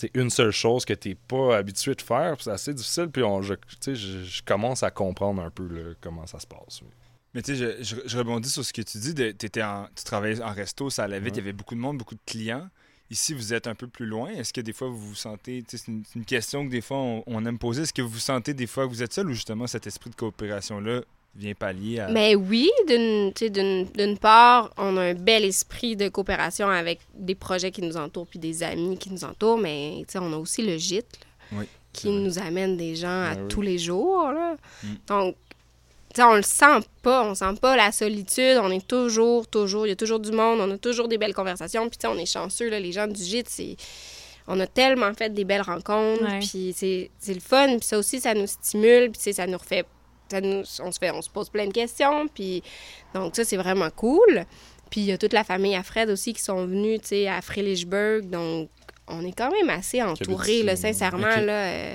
tu sais, une seule chose que t'es pas habitué de faire, c'est assez difficile. Puis on, je, tu je, je commence à comprendre un peu là, comment ça se passe. oui. Mais tu sais, je, rebondis sur ce que tu dis. De, t'étais en, tu travaillais en resto, ça allait vite, il Ouais. y avait beaucoup de monde, beaucoup de clients. Ici, vous êtes un peu plus loin. Est-ce que des fois, vous vous sentez... tu C'est une, c'est une question que des fois, on, on aime poser. Est-ce que vous sentez des fois que vous êtes seul ou justement cet esprit de coopération-là vient pallier à... Mais oui, d'une tu sais, d'une d'une part, on a un bel esprit de coopération avec des projets qui nous entourent puis des amis qui nous entourent, mais tu sais, on a aussi le gîte là, Oui, qui nous amène des gens à oui. tous les jours. Là. Mm. Donc, tu sais, on le sent pas, on sent pas la solitude, on est toujours, toujours, il y a toujours du monde, on a toujours des belles conversations, puis tu sais, on est chanceux, là, les gens du gîte, c'est... On a tellement fait des belles rencontres, Ouais. puis c'est c'est le fun, puis ça aussi, ça nous stimule, puis tu sais, ça nous refait... Ça nous, on, se fait, on se pose plein de questions, puis donc ça, c'est vraiment cool. Puis il y a toute la famille à Fred aussi qui sont venus, tu sais, à Frelichburg, donc on est quand même assez entourés, ici, là, sincèrement, Ok. là. euh,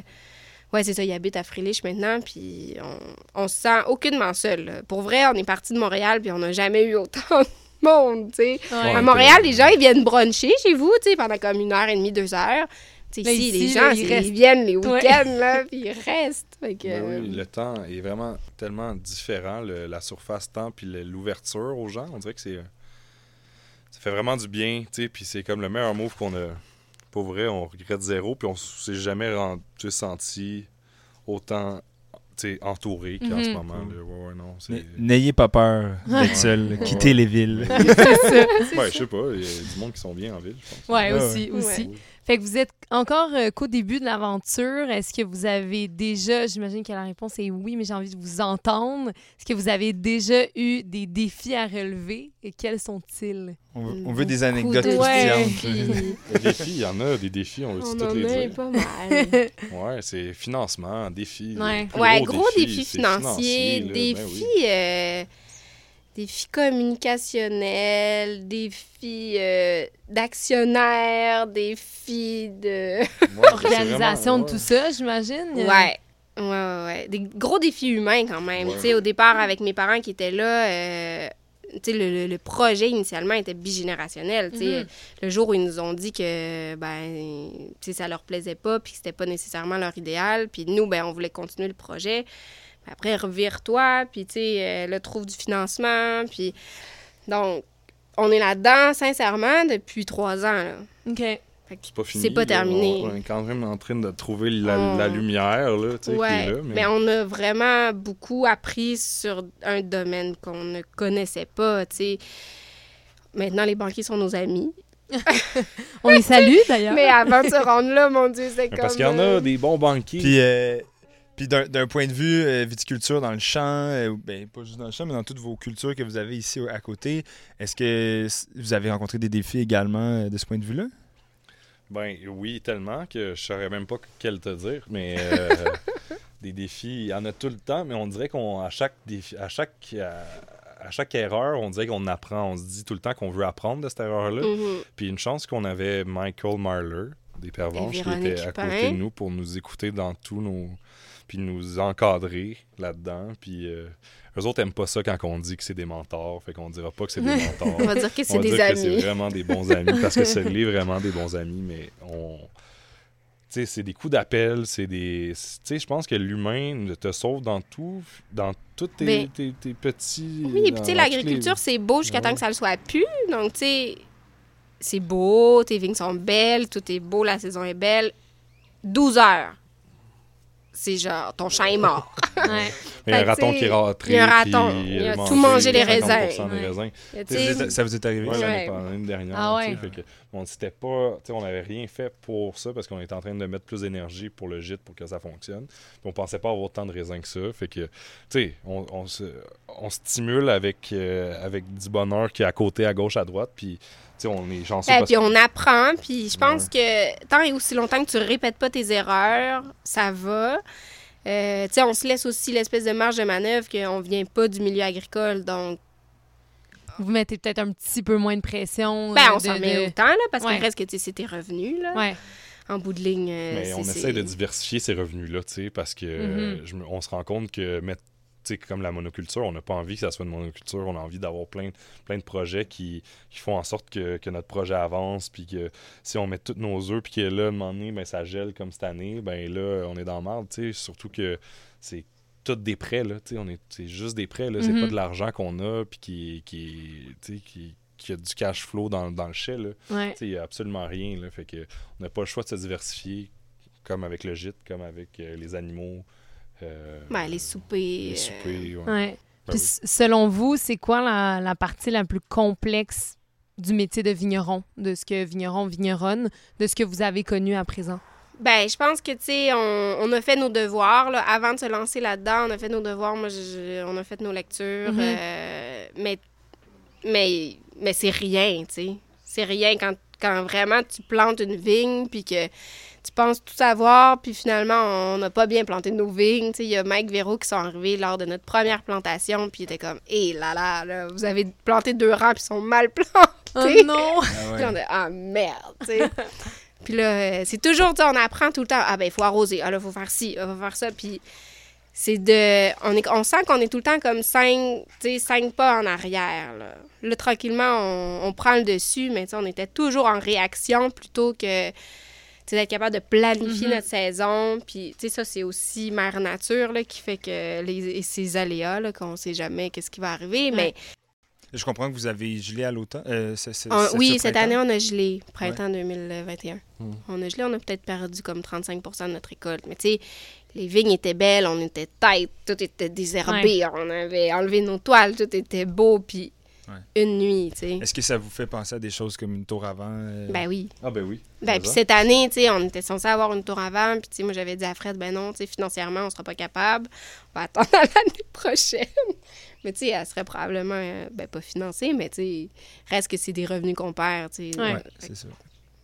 Ouais, c'est ça, il habite à Frilich maintenant, puis on, on se sent aucunement seul. là. Pour vrai, on est parti de Montréal, puis on n'a jamais eu autant de monde, tu sais. Ouais. À Montréal, les gens, ils viennent bruncher chez vous, tu sais, pendant comme une heure et demie, deux heures. Là, ici, ici, les là, gens, ils viennent les week-ends, là, puis ils restent. Fait que, Ben oui, le temps est vraiment tellement différent, le- la surface temps puis l'ouverture aux gens. On dirait que c'est. Ça fait vraiment du bien, tu sais. Puis c'est comme le meilleur move qu'on a. Pour vrai, on regrette zéro, puis on s'est jamais rendu, senti autant entouré qu'en ce Mhm. moment. Ouais, ouais, non. N'ayez pas peur d'être seul. Quittez les villes. Ouais, je sais pas, il y a du monde qui sont bien en ville, je pense. Ouais, Ouais, aussi, ouais. aussi. Fait que vous êtes encore euh, qu'au début de l'aventure. Est-ce que vous avez déjà, j'imagine que la réponse est oui, mais j'ai envie de vous entendre. Est-ce que vous avez déjà eu des défis à relever? Et quels sont-ils? On, veut- on veut des anecdotes de Ouais. Des défis, il y en a des défis, on va On tous en les a dire. pas mal. Ouais, c'est financement, défis. Ouais. gros défis, défis c'est financiers, financier, là, défis, oui. euh, défis communicationnels, défis euh, d'actionnaires, défis de... Ouais, c'est Organisation de tout ça, j'imagine? Ouais. Ouais, ouais, ouais. Des gros défis humains quand même. Ouais. Tu sais, au départ, avec mes parents qui étaient là, euh, tu sais, le, le- le projet initialement était bigénérationnel. tu sais. Mhm. Le jour où ils nous ont dit que ben, tu sais, ça leur plaisait pas, puis que c'était pas nécessairement leur idéal, puis nous, ben, on voulait continuer le projet. Après, revire-toi, puis tu sais, euh, là, trouve du financement, puis donc, on est là-dedans, sincèrement, depuis trois ans. Là. OK. C'est pas fini. C'est pas là. terminé. On, on est quand même en train de trouver la, On- la lumière, là, tu sais, qui Ouais, est là. Mais... mais on a vraiment beaucoup appris sur un domaine qu'on ne connaissait pas, tu sais. Maintenant, les banquiers sont nos amis. On les salue, d'ailleurs. Mais avant de se rendre là, mon Dieu, c'est comme... Parce qu'il y en a des bons banquiers. Puis, euh, puis d'un, d'un point de vue euh, viticulture dans le champ, euh, ou ben, pas juste dans le champ, mais dans toutes vos cultures que vous avez ici à côté, est-ce que vous avez rencontré des défis également euh, de ce point de vue-là? Ben oui, tellement que je saurais même pas quel te dire, mais euh, des défis, il y en a tout le temps, mais on dirait qu'on à chaque défi, à chaque à, à chaque erreur, on dirait qu'on apprend, on se dit tout le temps qu'on veut apprendre de cette erreur-là. mhm. Puis une chance qu'on avait Michael Marler des Pervenches qui était à côté de nous pour nous écouter dans tous nos puis nous encadrer là-dedans, puis euh, eux autres aiment pas ça quand on dit que c'est des mentors, fait qu'on dira pas que c'est des mentors. On va dire que On c'est va des dire que c'est amis. vraiment des bons amis parce que c'est vraiment des bons amis, mais on. Tu sais, c'est des coups d'appel, c'est des. Tu sais, je pense que l'humain te sauve dans tout, dans tous tes, Ben, tes- tes petits. Oui, puis l'agriculture, c'est beau jusqu'à Ouais. temps que ça le soit plus. Donc, tu sais, c'est beau, tes vignes sont belles, tout est beau, la saison est belle. 12 heures. C'est genre, ton champ est mort. Ouais. Il y a un raton qui est rentré. il y a un puis raton, il a mangé tout mangé les 50% raisins. des raisins. Ça vous, est, arrivé? Ouais, l'année Ouais. pas- l'année dernière. Ah fait que, on s'était pas, on n'avait rien fait pour ça parce qu'on était en train de mettre plus d'énergie pour le gîte pour que ça fonctionne. Puis on pensait pas avoir autant de raisins que ça. Fait que, tu sais, on, on se, on stimule avec, euh, avec du bonheur qui est à côté, à gauche, à droite. Puis, tu sais, on est chanceux Ben, puis on apprend, puis je pense Ouais. que tant et aussi longtemps que tu répètes pas tes erreurs, ça va. Euh, on se laisse aussi l'espèce de marge de manœuvre qu'on vient pas du milieu agricole, donc Vous mettez peut-être un petit peu moins de pression. ben, euh, on de- s'en met autant, là, parce Ouais. qu'il reste que, c'est tes revenus, là. Ouais. En bout de ligne, euh, Mais c'est- on c'est- essaie de diversifier ces revenus-là, tu sais, parce que je me- on se rend compte que mettre comme la monoculture, on n'a pas envie que ça soit une monoculture, on a envie d'avoir plein, plein de projets qui, qui font en sorte que, que notre projet avance, puis que si on met tous nos œufs, puis que là, à un moment donné, ben, ça gèle comme cette année, ben là, on est dans le marde, surtout que c'est tous des prêts, là, on est, c'est juste des prêts, là, c'est pas de l'argent qu'on a, puis qui, qui, qui, qui a du cash flow dans, dans le chai, là. Ouais. Il n'y a absolument rien. Là, fait que on n'a pas le choix de se diversifier, comme avec le gîte, comme avec euh, les animaux. Euh, Ben, les soupers. les euh, soupers. ouais. Ouais. Ben Puis oui. selon vous, c'est quoi la, la partie la plus complexe du métier de vigneron, de ce que vigneron, vigneronne, de ce que vous avez connu à présent? Ben, je pense que, tu sais, on, on a fait nos devoirs, là. Avant de se lancer là-dedans, on a fait nos devoirs. Moi, je- je- on a fait nos lectures. Mhm. euh, mais mais, mais c'est rien, tu sais. C'est rien quand, quand vraiment tu plantes une vigne, puis que tu penses tout savoir, puis finalement, on n'a pas bien planté nos vignes. Tu sais, il y a Mike Véro qui sont arrivés lors de notre première plantation, puis il était comme, hé là là, là, vous avez planté deux rangs, puis ils sont mal plantés. Oh non! Ah Puis on est ah merde, tu sais. puis là, euh, c'est toujours, on apprend tout le temps. Ah ben, il faut arroser. Ah là, il faut faire ci, il faut faire ça. Puis c'est de. On, est, on sent qu'on est tout le temps comme cinq, tu sais, cinq pas en arrière. Là, Là, tranquillement, on, on prend le dessus, mais tu sais, on était toujours en réaction plutôt que. d'être capable de planifier Mhm. notre saison. Puis, tu sais, ça, c'est aussi mère nature là, qui fait que les, et ces aléas, là, qu'on sait jamais qu'est-ce qui va arriver. Mais Je comprends que vous avez gelé à l'automne. euh, ce- ce- on- ce- oui, ce cette année, on a gelé, printemps 2021. Hmm. On a gelé, on a peut-être perdu comme 35% de notre récolte. Mais tu sais, les vignes étaient belles, on était tête, tout était désherbé, on avait enlevé nos toiles, tout était beau, puis Ouais. une nuit, tu sais. Est-ce que ça vous fait penser à des choses comme une tour avant? euh, Ben oui. Ah ben oui. Ben, C'est puis ça. cette année, tu sais, on était censé avoir une tour avant, puis tu sais, moi, j'avais dit à Fred, ben non, tu sais, financièrement, on sera pas capable. On va attendre à l'année prochaine. mais tu sais, elle serait probablement, euh, ben pas financée, mais tu sais, reste que c'est des revenus qu'on perd, tu sais. Ouais. Ouais, Fait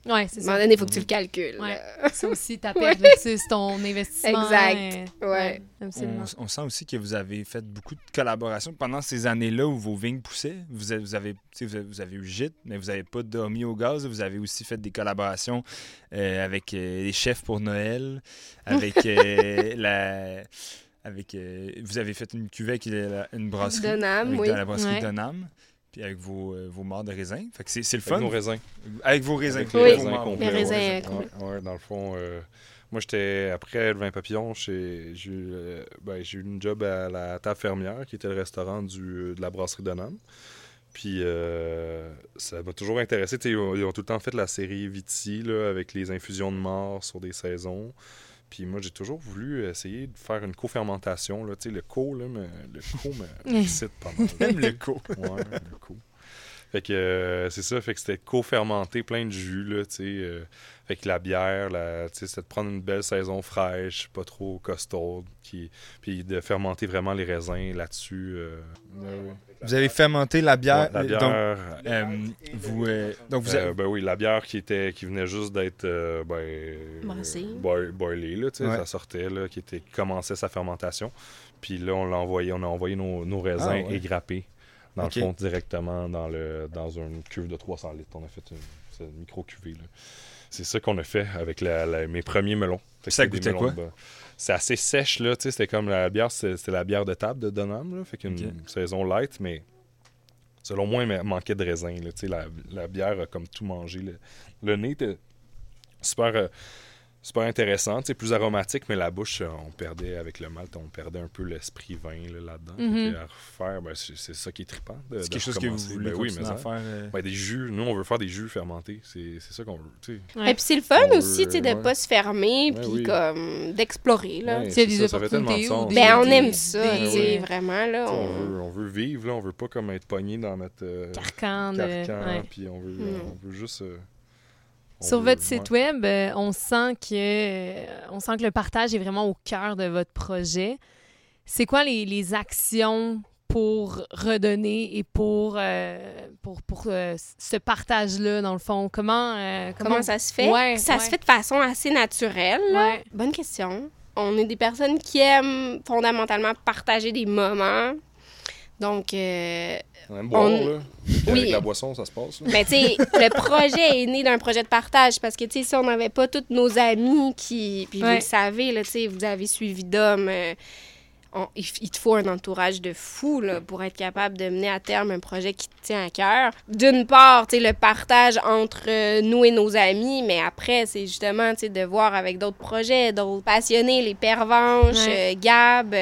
que, c'est ça. Ouais, À un moment donné, il faut que tu le calcules. Ouais. C'est aussi ta perte versus ton investissement. Exact. Ouais. absolument. On, on sent aussi que vous avez fait beaucoup de collaborations pendant ces années-là où vos vignes poussaient. Vous avez, vous avez, vous avez, vous avez eu gîte, mais vous n'avez pas dormi au gaz. Vous avez aussi fait des collaborations euh, avec euh, les chefs pour Noël, avec euh, la. Avec, euh, vous avez fait une cuvée avec la- une brasserie. Donham, oui. la brasserie Ouais. Donham. Puis avec vos, euh, vos morts de raisin. Fait que c'est c'est le Avec fun. nos raisins. Avec vos raisins. Avec les vos raisins complets. Les ouais. raisins Ouais, complets. ouais, dans le fond, euh, moi, j'étais, après le vin papillon, j'ai j'ai eu, euh, ben, j'ai eu une job à la table fermière, qui était le restaurant du, de la brasserie Donham. Puis euh, ça m'a toujours intéressé. Ont, ils ont tout le temps fait la série Viti là, avec les infusions de mort sur des saisons. Puis moi, j'ai toujours voulu essayer de faire une co-fermentation. Là. Tu sais, Le co, là, me- le co me excite pas mal. Même le co. Ouais, le co. Fait que euh, c'est ça, fait que c'était co-fermenté, plein de jus, là, tu sais. euh, fait que la bière, la, tu sais, c'était de prendre une belle saison fraîche, pas trop costaude, qui, puis de fermenter vraiment les raisins là-dessus. euh, ouais, Vous avez fermenté la bière. la bière, Donc, euh, vous, euh, donc vous euh, avez- ben oui, la bière qui était qui venait juste d'être euh, ben, boil- boilée, là, tu sais, Ouais. ça sortait, là, qui, était, commençait sa fermentation. Puis là, on l'a envoyé, on a envoyé nos, nos raisins Ah, ouais. égrappés, dans le fond, directement dans, le, dans une cuve de 300 litres. On a fait une, micro-cuvée, là. C'est ça qu'on a fait avec la- la- mes premiers melons. Ça goûtait quoi? de. C'est assez sèche, là, tu sais, c'était comme la bière, c'est- c'était la bière de table de Donham, là, fait qu'une saison light, mais selon moi, il manquait de raisin, là, tu sais, la, la bière a comme tout mangé. Le, le nez était super, euh, super intéressant, tu sais, plus aromatique, mais la bouche, euh, on perdait, avec le malt, on perdait un peu l'esprit vin là, là-dedans. Mhm. que à refaire, ben, c'est c'est ça qui est trippant. c'est quelque chose que vous voulez Ben oui, mais à faire. euh, Ben, des jus, nous, on veut faire des jus fermentés. C'est c'est ça qu'on veut, tu sais. Ouais. Et puis c'est le fun On aussi, tu sais, de veut- ne pas se fermer, Ouais, puis comme d'explorer, là. C'est des ça, ça fait tellement de opportunités Ben, on aime ça, sais, vraiment, là. On, on- veut, on veut vivre, là. On veut pas comme être pogné dans notre euh, Carcan puis on veut, Mm. on veut juste... on Sur veut- votre site web, euh, on sent que euh, on sent que le partage est vraiment au cœur de votre projet. C'est quoi les, les actions pour redonner et pour euh, pour, pour euh, ce partage-là, dans le fond? Comment, euh, Comment ça se fait? Ouais, ça ouais. se fait de façon assez naturelle. Bonne question. On est des personnes qui aiment fondamentalement partager des moments. Donc, euh, On aime boire, On- là. Puis Avec Oui. la boisson, ça se passe, là. mais tu sais, le projet est né d'un projet de partage parce que, tu sais, si on n'avait pas tous nos amis qui. Puis vous le savez, là, tu sais, vous avez suivi Dom. euh, on- il, f- il te faut un entourage de fous là, pour être capable de mener à terme un projet qui te tient à cœur. D'une part, tu sais, le partage entre euh, nous et nos amis, mais après, c'est justement, tu sais, de voir avec d'autres projets, d'autres passionnés, les pervenches, Ouais. euh, Gab.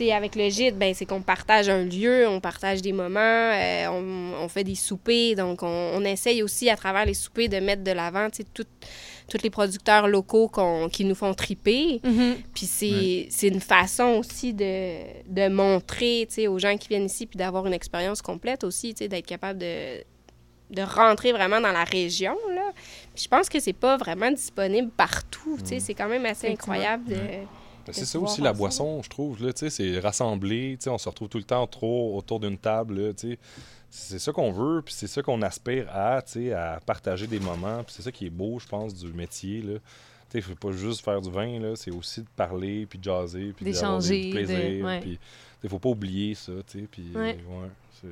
Avec le gîte, ben, c'est qu'on partage un lieu, on partage des moments, euh, on, on fait des soupers. Donc, on, on essaye aussi, à travers les soupers, de mettre de l'avant tous les producteurs locaux qui nous font triper. Mhm. Puis c'est une façon aussi de, de montrer aux gens qui viennent ici, puis d'avoir une expérience complète aussi, d'être capable de, de rentrer vraiment dans la région. Là. Puis je pense que c'est pas vraiment disponible partout. sais, C'est quand même assez incroyable de... c'est ça aussi la boisson, je trouve. Là, tu sais, c'est sais, On se retrouve tout le temps trop autour d'une table. là, tu sais. C'est ça qu'on veut, puis c'est ça qu'on aspire à, tu sais, à partager des moments. Puis c'est ça qui est beau, je pense, du métier. Là. Tu sais, Il ne faut pas juste faire du vin, là, c'est aussi de parler, puis de jaser, puis d'avoir D'échanger, du de- plaisir. ouais. Puis faut pas oublier ça. tu sais, Puis, Ouais. ouais, c'est-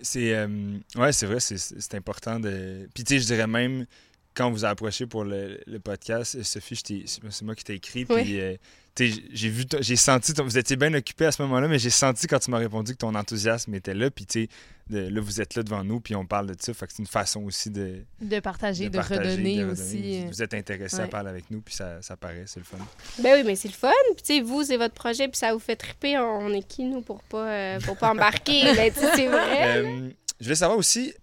C'est euh, ouais, c'est vrai, c'est- c'est important de. Puis tu sais, je dirais même quand on vous a approché pour le, le podcast, Sophie, je t'ai- c'est moi qui t'ai écrit, puis euh, j'ai vu, j'ai senti, ton- vous étiez bien occupé à ce moment-là, mais j'ai senti quand tu m'as répondu que ton enthousiasme était là, puis tu là vous êtes là devant nous, puis on parle de ça, fait que c'est une façon aussi de, De partager, de, partager, redonner de redonner. aussi. Vous, euh. vous êtes intéressé à ouais. parler avec nous, puis ça, ça paraît, c'est le fun. Ben oui, mais c'est le fun. Puis tu sais, vous, c'est votre projet, puis ça vous fait triper. On est qui, nous, pour pas, euh, pour pas embarquer? Ben, c'est vrai. Euh, je voulais savoir aussi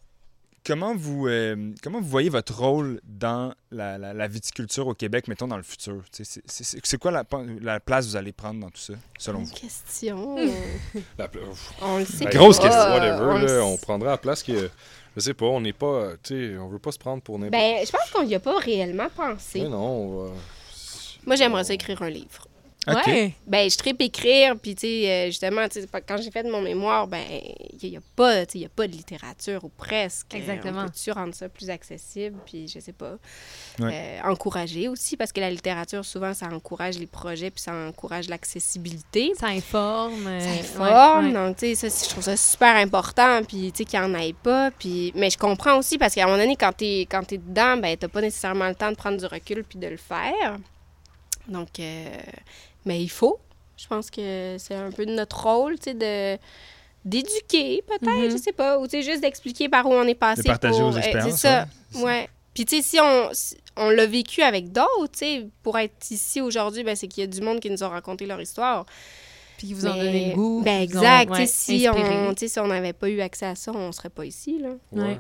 comment vous, euh, comment vous voyez votre rôle dans la, la- la viticulture au Québec, mettons dans le futur? C'est quoi la, la place que vous allez prendre dans tout ça, selon vous? question. La. On le sait Ben, pas. grosse question, whatever. On là, prendra la place que. Je sais pas, on n'est pas. Tu sais, on veut pas se prendre pour n'importe Ben, je pense qu'on y a pas réellement pensé. Ouais, non, on va- Moi, j'aimerais ça écrire un livre. OK. Ouais. Ben, je tripe écrire, puis tu sais, euh, justement, tu quand j'ai fait mon mémoire, ben, il n'y a, pas, tu sais, il y a pas de littérature, ou presque. Exactement. On peut-tu rendre ça plus accessible, puis je sais pas. Ouais. Euh, encourager aussi, parce que la littérature, souvent, ça encourage les projets, puis ça encourage l'accessibilité. Ça informe. euh, Ça informe, ouais. donc, tu sais, ça, je trouve ça super important, puis, tu sais, qu'il n'y en ait pas, puis... Mais je comprends aussi, parce qu'à un moment donné, quand t'es quand t'es dedans, ben, t'as pas nécessairement le temps de prendre du recul puis de le faire. Donc, euh, mais il faut. Je pense que c'est un peu de notre rôle, tu sais, de, d'éduquer, peut-être, Mhm. je sais pas, ou tu sais, juste d'expliquer par où on est passé. De partager pour, vos euh, expériences, c'est ça, ouais. ouais. Puis tu sais, si on, si on l'a vécu avec d'autres, tu sais, pour être ici aujourd'hui, ben, c'est qu'il y a du monde qui nous ont raconté leur histoire. Puis qui vous en donnez le goût. Ben ont, exact. ouais, tu sais, si inspiré. on si on n'avait pas eu accès à ça, on serait pas ici. Là. Ouais.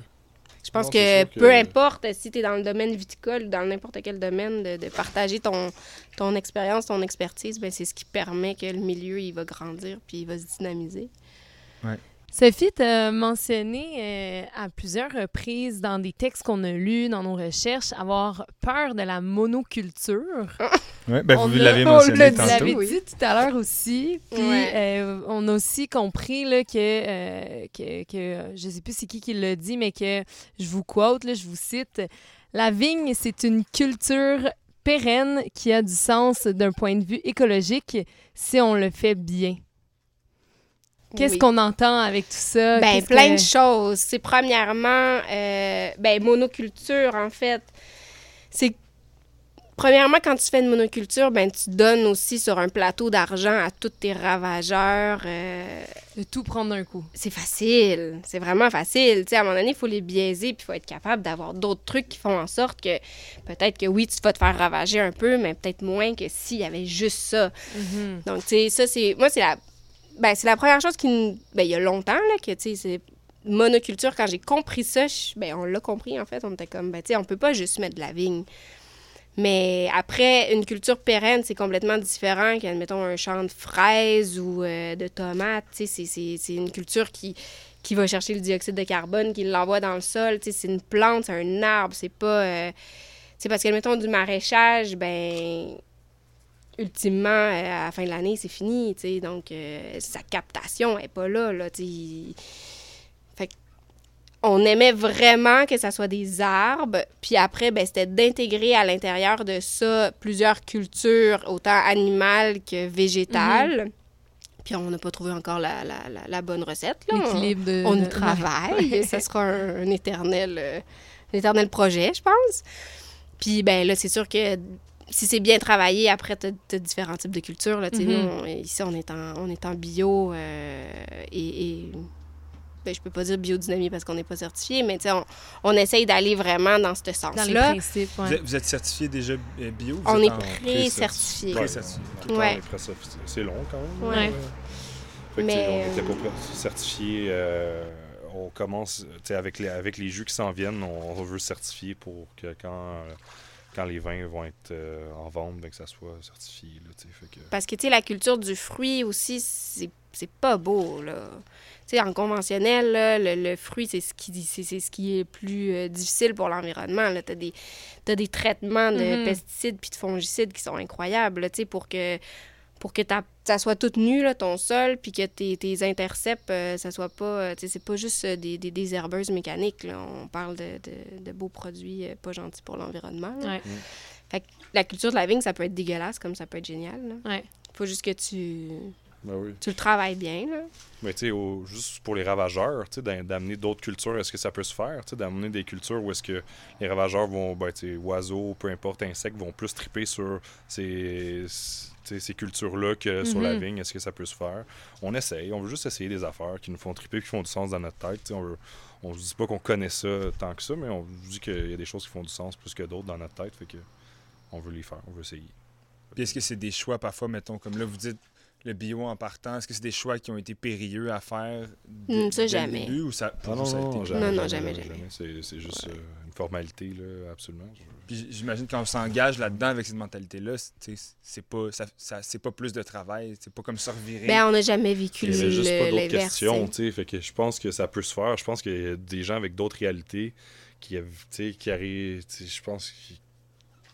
Je pense Non, que, peu importe si tu es dans le domaine viticole ou dans n'importe quel domaine, de, de partager ton, ton expérience, ton expertise, ben, c'est ce qui permet que le milieu il va grandir puis il va se dynamiser. Sophie, tu as mentionné euh, à plusieurs reprises dans des textes qu'on a lus, dans nos recherches, avoir peur de la monoculture. Ouais, ben, On vous l'avez on mentionné l'a dit, tantôt. l'avez dit tout à l'heure aussi. Puis Ouais. euh, on a aussi compris là, que, euh, que, que, je sais plus c'est qui qui l'a dit, mais que je vous quote, là, je vous cite, la vigne, c'est une culture pérenne qui a du sens d'un point de vue écologique si on le fait bien. Qu'est-ce Oui. qu'on entend avec tout ça? Ben, plein que- de choses. C'est premièrement, euh, ben, monoculture, en fait. C'est. Premièrement, quand tu fais une monoculture, ben, tu donnes aussi sur un plateau d'argent à tous tes ravageurs. euh, De tout prendre d'un coup. c'est facile. C'est vraiment facile. Tu sais, à un moment donné, il faut les biaiser, puis il faut être capable d'avoir d'autres trucs qui font en sorte que peut-être que oui, tu vas te faire ravager un peu, mais peut-être moins que s'il y avait juste ça. Mhm. Donc, tu sais, ça, c'est. Moi, c'est la. Ben, c'est la première chose qui. Ben, il y a longtemps, là, que, tu c'est. Monoculture, quand j'ai compris ça, ben, on l'a compris, en fait. On était comme, ben, tu on peut pas juste mettre de la vigne. Mais après, une culture pérenne, c'est complètement différent qu'admettons un champ de fraises ou euh, de tomates. C'est- une culture qui, qui va chercher le dioxyde de carbone, qui l'envoie dans le sol. C'est une plante, c'est un arbre, c'est pas... euh, c'est parce que, mettons, du maraîchage, ben ultimement, euh, à la fin de l'année, c'est fini, tu sais. Donc, euh, sa captation n'est pas là, là, tu. Fait on aimait vraiment que ça soit des arbres. Puis après, ben, c'était d'intégrer à l'intérieur de ça plusieurs cultures, autant animales que végétales. Puis on n'a pas trouvé encore la, la, la, la bonne recette, là. On- L'équilibre de... on y travaille. Ouais. Ça sera un, un éternel, euh, un éternel projet, je pense. Puis, ben là, c'est sûr que si c'est bien travaillé, après, tu as, différents types de cultures. Là, tu sais. Mhm. Nous, on- ici, on est en, on est en bio euh, et, et ben, je peux pas dire biodynamie parce qu'on n'est pas certifié, mais tu sais, on, on essaye d'aller vraiment dans ce sens-là. ouais. Vous, êtes, vous êtes certifié déjà euh, bio? Vous On êtes est pré-certifié. Ouais, Pré-certifié. Ouais. on est pré-certifié. C'est long quand même. Ouais. Fait que, Mais, on euh, était pas certifié. euh, on commence, tu sais, avec les, avec les jus qui s'en viennent, on, on veut certifier pour que quand, euh, quand les vins vont être euh, en vente, ben, que ça soit certifié. Là, tu sais, fait que... Parce que, tu sais, la culture du fruit aussi, c'est c'est pas beau, là. Tu sais, en conventionnel, là, le, le fruit, c'est ce qui c'est c'est ce qui est plus euh, difficile pour l'environnement. Là, t'as des t'as des traitements de Mhm. pesticides puis de fongicides qui sont incroyables, là, tu pour que pour que ta- ça soit tout nu, là, ton sol, puis que tes, tes intercepts, euh, ça soit pas... euh, c'est pas juste euh, des, des, des herbeuses mécaniques, là. On parle de, de, de beaux produits euh, pas gentils pour l'environnement. Ouais. Fait que la culture de la vigne, ça peut être dégueulasse comme ça peut être génial, là. Ouais. Faut juste que tu, Ben oui. tu le travailles bien, là. Mais tu sais, au- juste pour les ravageurs, tu sais, d'am- d'amener d'autres cultures, est-ce que ça peut se faire? Tu sais, d'amener des cultures où est-ce que les ravageurs vont, ben, tu sais, oiseaux, peu importe, insectes, vont plus triper sur ces, ces cultures-là que sur la Mhm. vigne. Est-ce que ça peut se faire? On essaye. On veut juste essayer des affaires qui nous font triper, qui font du sens dans notre tête. Tu sais, on veut, on se dit pas qu'on connaît ça tant que ça, mais on se dit qu'il y a des choses qui font du sens plus que d'autres dans notre tête. Fait que on veut les faire, on veut essayer. Puis est-ce que c'est des choix parfois, mettons, comme là, vous dites le bio en partant, est-ce que c'est des choix qui ont été périlleux à faire dès- Hmm, ça, le jamais. début, ou ça, pour Ah vous, non, ça a non, été- non, jamais, Non, non, jamais, jamais, jamais. C'est c'est juste euh, une formalité, là, absolument. Puis j'imagine quand on s'engage là-dedans avec cette mentalité-là, c'est- pas, ça, ça- c'est pas plus de travail, c'est pas comme se revirer. Ben, on n'a jamais vécu Il y avait juste le- pas d'autres questions, tu. Fait que je pense que ça peut se faire. Je pense qu'il y a des gens avec d'autres réalités qui, arrivent. Je pense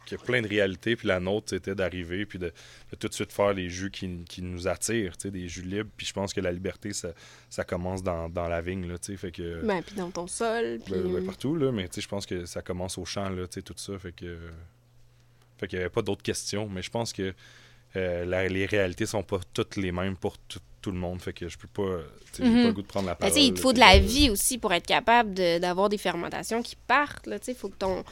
qu'il y a plein de réalités. Puis la nôtre, c'était d'arriver puis de, de tout de suite faire les jus qui, qui nous attirent, tu sais, des jus libres. Puis je pense que la liberté, ça, ça commence dans, dans la vigne, là, tu sais. Fait que. Ben, puis dans ton sol, puis... ben, ben, partout, là. Mais tu sais, je pense que ça commence au champ, là, tu sais, tout ça. Fait que. Fait qu'il n'y avait pas d'autres questions. Mais je pense que. euh, la- les réalités sont pas toutes les mêmes pour tout, tout le monde. Fait que je peux pas. sais, J'ai Mhm. pas le goût de prendre la Ben, parole. il te faut de la vie aussi pour être capable de- d'avoir des fermentations qui partent. Là, tu sais, il faut que ton.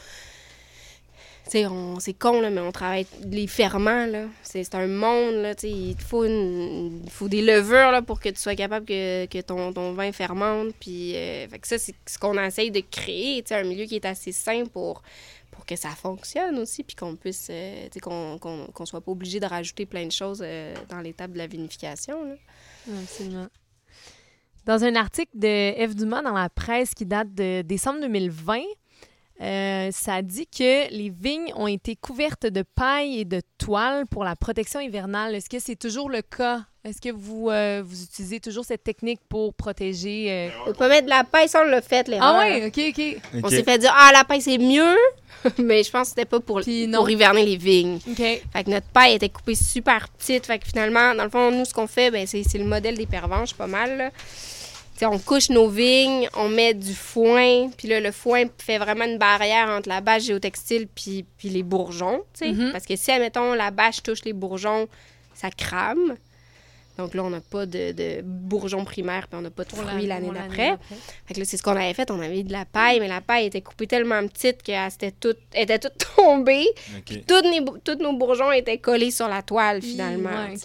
C'est con, là, mais on travaille les ferments, là. C'est un monde, là, tu il faut, il faut des levures, là, pour que tu sois capable que, que ton, ton vin fermente. Puis, euh, fait que ça, c'est ce qu'on essaye de créer, un milieu qui est assez sain pour, pour que ça fonctionne aussi, puis qu'on puisse, euh, qu'on qu'on qu'on soit pas obligé de rajouter plein de choses euh, dans l'étape de la vinification. Absolument. Dans un article de F. Dumas dans la presse qui date de décembre 2020, euh, ça dit que les vignes ont été couvertes de paille et de toile pour la protection hivernale. Est-ce que c'est toujours le cas? Est-ce que vous, euh, vous utilisez toujours cette technique pour protéger... euh, On peut pas mettre de la paille, ça, on l'a fait, l'erreur. Ah ouais, OK, OK. On s'est fait dire, ah, la paille, c'est mieux, mais je pense que c'était pas pour, pour hiverner les vignes. OK. Fait que notre paille était coupée super petite. Fait que finalement, dans le fond, nous, ce qu'on fait, ben, c'est c'est le modèle des pervenches, pas mal. là. On couche nos vignes, on met du foin, puis là, le foin fait vraiment une barrière entre la bâche géotextile puis, puis les bourgeons, tu sais. Mhm. Parce que si, admettons, la bâche touche les bourgeons, ça crame. Donc là, on n'a pas de, de bourgeons primaires, puis on n'a pas de fruits l'année d'après. Fait que là, c'est ce qu'on avait fait. On avait mis de la paille, mais la paille était coupée tellement petite qu'elle était toute, elle était toute tombée. Ok. Toutes, nos bourgeons étaient collés sur la toile, finalement. là,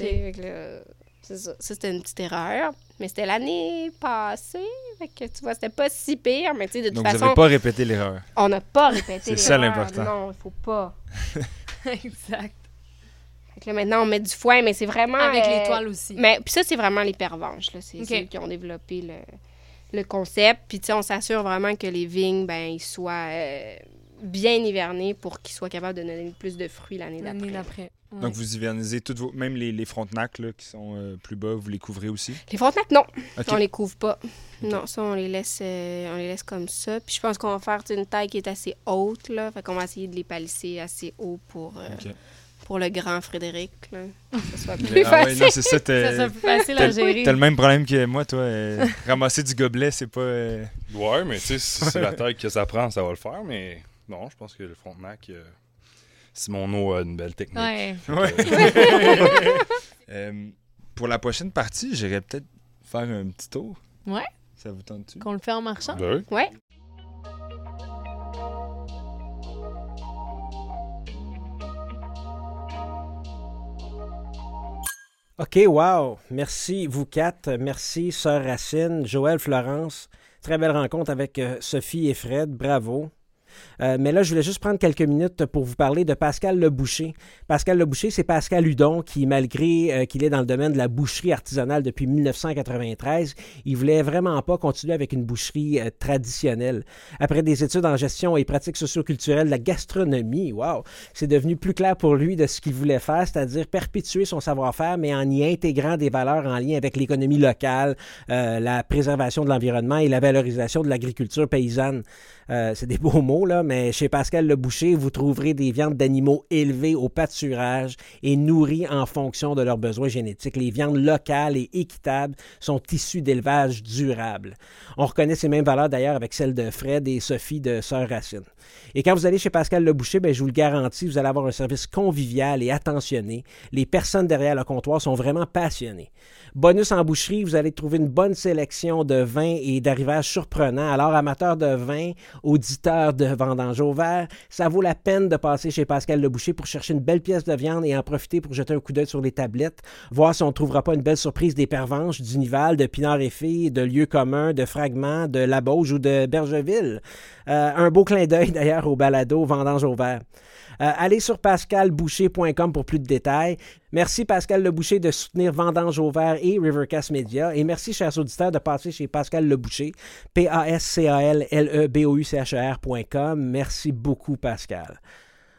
ça. Ça, c'était une petite erreur. Mais c'était l'année passée. Fait que tu vois, c'était pas si pire. Mais tu sais, de toute Donc, vous façon, n'avez pas répété l'erreur. on n'a pas répété C'est ça, l'erreur. l'important. Non, il faut pas. exact. Fait que là, maintenant, on met du foin, mais c'est vraiment... Avec euh, les toiles aussi. Mais puis ça, c'est vraiment les pervenches. là. C'est Ok. ceux qui ont développé le, le concept. Puis tu sais, on s'assure vraiment que les vignes, ben, ils soient euh, bien hivernés pour qu'ils soient capables de donner plus de fruits l'année L'année d'après. Ouais. Donc, vous hivernisez toutes vos... Même les, les frontenacs là, qui sont euh, plus bas, vous les couvrez aussi? Les frontenacs, non. OK. On les couvre pas. Non, ça, on les laisse, euh, on les laisse comme ça. Puis je pense qu'on va faire une taille qui est assez haute, là. Fait qu'on va essayer de les palisser assez haut pour, euh, pour le grand Frédéric, là. Que ce soit plus Ah ouais, facile. non, c'est ça. Ça plus facile à t'as- gérer. t'as le même problème que moi, toi. euh, ramasser du gobelet, c'est pas... euh, Ouais, mais tu sais, si c'est la taille que ça prend, ça va le faire, mais non, je pense que le Frontenac, euh, Simoneau a une belle technique. Ouais. Ouais. Euh, pour la prochaine partie, j'irais peut-être faire un petit tour. Ouais. Ça vous tente-tu? Qu'on le fait en marchant? Ben oui. Ouais. OK, wow. Merci, vous quatre. Merci, Sœur Racine, Joël, Florence. Très belle rencontre avec euh, Sophie et Fred. Bravo. Euh, mais là, je voulais juste prendre quelques minutes pour vous parler de Pascal Leboucher. Pascal Leboucher, c'est Pascal Hudon qui, malgré euh, qu'il est dans le domaine de la boucherie artisanale depuis 1993, il voulait vraiment pas continuer avec une boucherie euh, traditionnelle. Après des études en gestion et pratiques socioculturelles de la gastronomie, wow, c'est devenu plus clair pour lui de ce qu'il voulait faire, c'est-à-dire perpétuer son savoir-faire, mais en y intégrant des valeurs en lien avec l'économie locale, la préservation de l'environnement et la valorisation de l'agriculture paysanne. C'est des beaux mots, là, mais chez Pascal Le Boucher, vous trouverez des viandes d'animaux élevées au pâturage et nourries en fonction de leurs besoins génétiques. Les viandes locales et équitables sont issues d'élevage durable. On reconnaît ces mêmes valeurs d'ailleurs avec celles de Fred et Sophie de Sœur Racine. Et quand vous allez chez Pascal Le Boucher, ben, je vous le garantis, vous allez avoir un service convivial et attentionné. Les personnes derrière le comptoir sont vraiment passionnées. Bonus en boucherie, vous allez trouver une bonne sélection de vins et d'arrivages surprenants. Alors, amateurs de vin, auditeurs de vendange au vert, ça vaut la peine de passer chez Pascal Le Boucher pour chercher une belle pièce de viande et en profiter pour jeter un coup d'œil sur les tablettes, voir si on ne trouvera pas une belle surprise des pervenches, du Nival, de Pinard et Filles, de Lieux communs, de Fragments, de La Bauge ou de Bergeville. Euh, un beau clin d'œil d'ailleurs au balado Vendange au vert. Euh, allez sur pascalboucher.com pour plus de détails. Merci Pascal Leboucher de soutenir Vendange au vert et Rivercast Media. Et merci, chers auditeurs, de passer chez Pascal Leboucher, P-A-S-C-A-L-L-E-B-O-U-C-H-E-R.com. Merci beaucoup, Pascal.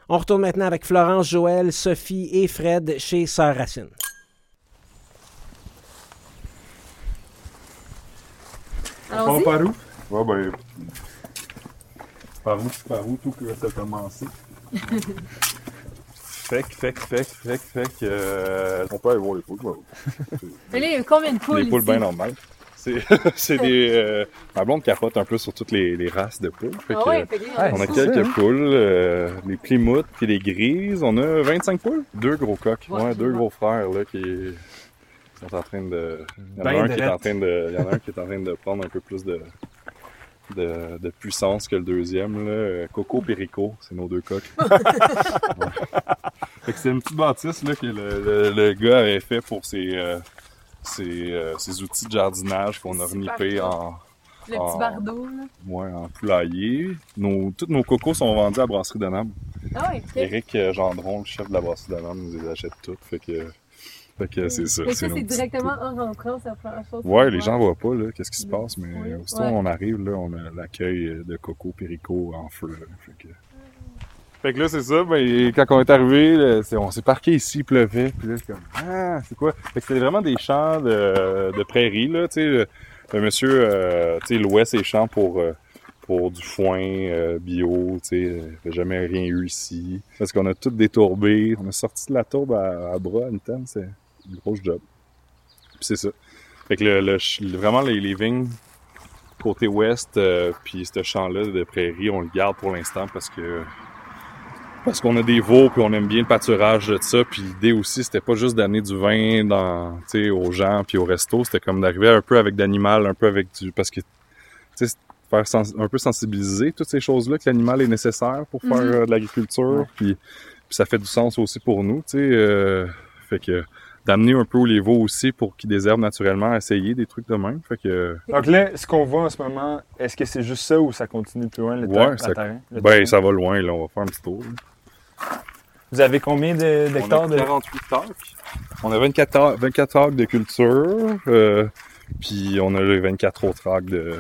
On retourne maintenant avec Florence, Joël, Sophie et Fred chez Sœur Racine. Allons-y. par où? Ouais, ben. Par où, par où tout que ça a commencé? fait que, fait que, fait que, fait que, fait que. euh, on peut aller voir les poules. ouais. Mais là, il y a combien de poules les poules ici? bien normales. C'est c'est des. euh, ma blonde capote un peu sur toutes les, les races de poules. Fait Ah que, ouais, fait que là, on a ça. quelques poules, euh, les Plymouth puis les grises. On a 25 poules. Deux gros coqs. Ouais, Ouais, deux gros frères là, qui sont en train de. Il y en a Ben un qui est en train de. Il y en a un qui est en train de prendre un peu plus de de, de puissance que le deuxième. Là. Coco Perico, c'est nos deux coques. Ouais. Fait que c'est une petite bâtisse là, que le, le- le gars avait fait pour ses, euh, ses, euh, ses outils de jardinage qu'on a renippés en, Le petit bardeau, là. ouais, en poulailler. Nos, tous nos cocos sont vendus à brasserie de Nam. Ah oui. Éric euh, Gendron, le chef de la brasserie de Nam, nous les achète toutes. Fait que, fait que c'est ça. C'est directement en rentrant, c'est la première chose. Ouais, les gens voient pas là, qu'est-ce qui se passe, mais aussitôt on arrive là, on a l'accueil euh, de Coco Perico en feu. là. Fait que... fait que là c'est ça, ben quand on est arrivé, là, on s'est parqué ici, il pleuvait, puis là c'est comme ah c'est quoi? Fait que c'était vraiment des champs de, de prairies là, tu sais, le, le monsieur, euh, tu sais, louait ses champs pour euh, pour du foin euh, bio, tu sais, jamais rien eu ici, parce qu'on a tout détourbé, on a sorti de la tourbe à, à bras, à une tonne, c'est un gros job. Puis c'est ça. Fait que le, vraiment les, les vignes côté ouest, euh, puis ce champ-là de prairie, on le garde pour l'instant parce que parce qu'on a des veaux puis on aime bien le pâturage de ça. Puis l'idée aussi, c'était pas juste d'amener du vin dans, tu sais, aux gens puis au resto, c'était comme d'arriver un peu avec d'animal, un peu avec du, parce que tu sais, faire sens- un peu sensibiliser toutes ces choses-là que l'animal est nécessaire pour faire Mhm. euh, de l'agriculture. Puis, puis ça fait du sens aussi pour nous, tu sais. euh, fait que d'amener un peu les veaux aussi pour qu'ils désherbent naturellement, essayer des trucs de même. Fait que Donc là, ce qu'on voit en ce moment, est-ce que c'est juste ça ou ça continue plus loin le Ouais, terrain? ça- le terrain, le ben terrain? ça va loin là, on va faire un petit tour. là. Vous avez combien de- On d'hectares a de... 48 arcs. On a 24 arcs, 24 arcs de culture, euh, puis on a les 24 autres arcs de,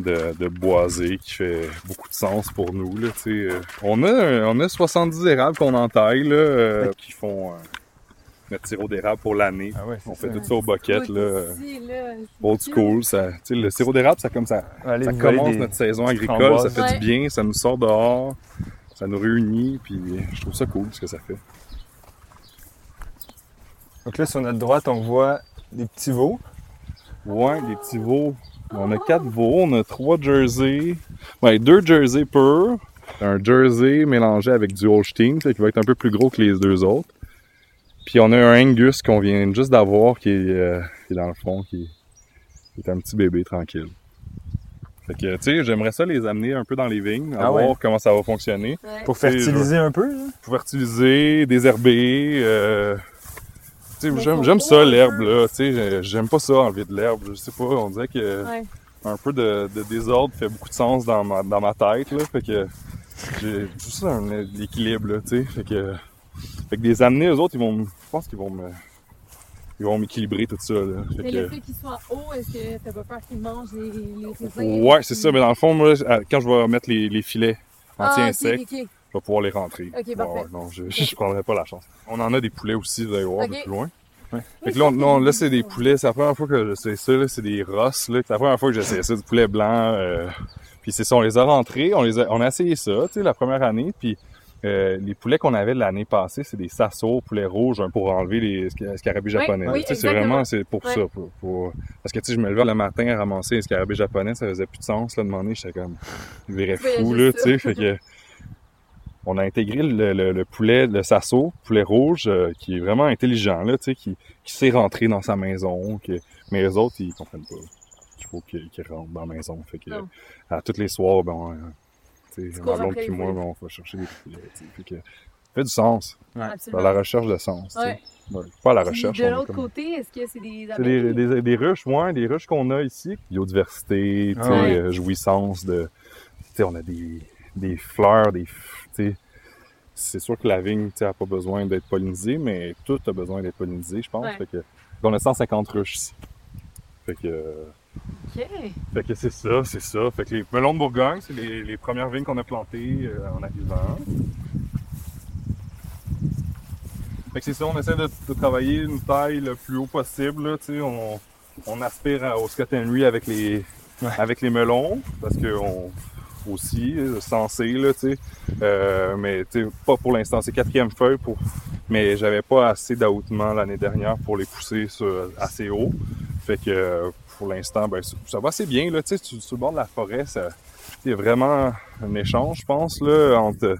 de, de boisé qui fait beaucoup de sens pour nous. Là, tu sais, euh. on, a, on a 70 érables qu'on entaille là, euh, qui font euh, notre sirop d'érable pour l'année. Ah ouais, On ça. fait tout ça au bucket. Là, ici, là, old school. Ça, tu sais, le sirop d'érable, ça, comme ça, Allez, ça commence des- notre saison agricole, ça fait Ouais. du bien, ça nous sort dehors, ça nous réunit, puis je trouve ça cool ce que ça fait. Donc là, sur notre droite, on voit des petits veaux. Ouais, des petits veaux. On a quatre veaux, on a trois jerseys. Ouais, deux jerseys purs. Un jersey mélangé avec du Holstein, qui va être un peu plus gros que les deux autres. Puis on a un Angus qu'on vient juste d'avoir, qui, est, euh, qui est dans le fond, qui, qui est un petit bébé tranquille. Fait que, tu sais, j'aimerais ça les amener un peu dans les vignes, à Ah voir ouais. comment ça va fonctionner. Ouais. Pour fertiliser un peu, là. Pour fertiliser, désherber. Euh... tu sais, Mais J'aime ça, hein. l'herbe, là. Tu sais, j'ai- j'aime pas ça, enlever de l'herbe. Je sais pas, on dirait que Ouais. un peu de, de désordre fait beaucoup de sens dans ma, dans ma tête, là. Fait que j'ai juste un équilibre, là, tu sais. Fait que, fait que des amener, eux autres, ils vont, me- je pense qu'ils vont me, ils vont m'équilibrer tout ça, là. Fait Mais que- le fait qu'il soit haut, est-ce que t'as pas peur qu'il mange les, les raisins? ouais, c'est ça. Mais dans le fond, moi, quand je vais mettre les, les filets Ah, anti-insectes, ok. je vais pouvoir les rentrer. Ok, Ouais, parfait. ouais, non, je, je prendrai pas la chance. On en a des poulets aussi, vous allez voir, peu plus loin. Ouais. Fait que là, on- là, c'est des poulets. C'est la première fois que j'essaie ça, là. C'est des rosses, là. C'est la première fois que j'essaie ça, du poulet blanc. euh, Puis c'est ça, on les a rentrés. On les a, on a essayé ça, tu sais, la première année. Puis euh, les poulets qu'on avait l'année passée, c'est des sassos, poulets rouges, hein, pour enlever les sca- scarabées japonais. oui, sais, c'est vraiment, c'est pour ça. Pour, pour- Parce que, tu sais, je me levais le matin à ramasser les scarabées japonais, ça faisait plus de sens, là, de demander, j'étais comme, je verrais Oui, fou, là, ça. tu sais. Fait que, on a intégré le, le- le poulet, le sasso, poulet rouge, euh, qui est vraiment intelligent, là, tu sais, qui, qui sait rentrer dans sa maison, que, mais les autres, ils comprennent pas qu'il faut qu'ils rentrent dans la maison. Fait que, à tous les soirs, ben, ma blonde moi, ben, on va chercher des tu sais. Fait que, ça fait du sens. Dans Absolument. la recherche de sens. Ouais. Ouais, Pas à la Puis recherche. de l'autre comme- côté, est-ce que c'est des des, abeilles? des, des ruches, ouais, des ruches qu'on a ici. Biodiversité, Ah ouais. euh, jouissance de. On a des, des fleurs, des. c'est sûr que la vigne, tu sais, a pas besoin d'être pollinisée, mais tout a besoin d'être pollinisé, je pense. Ouais. Fait que, on a 150 ruches ici. Fait que, euh, Ok. fait que c'est ça, c'est ça. Fait que les melons de Bourgogne, c'est les, les premières vignes qu'on a plantées euh, en arrivant. Fait que c'est ça, on essaie de, de travailler une taille le plus haut possible. Là, tu sais, on, on aspire à- au Scott Henry avec les, Ouais. avec les melons, parce que on aussi euh, censé là, tu sais. Euh, mais tu sais, pas pour l'instant. C'est quatrième feuille pour. Mais j'avais pas assez d'aoutement l'année dernière pour les pousser sur- assez haut. Fait que euh, pour l'instant, ben, ça va assez bien. Là, tu sais, sur, le bord de la forêt, il y a vraiment un échange, je pense, là, entre,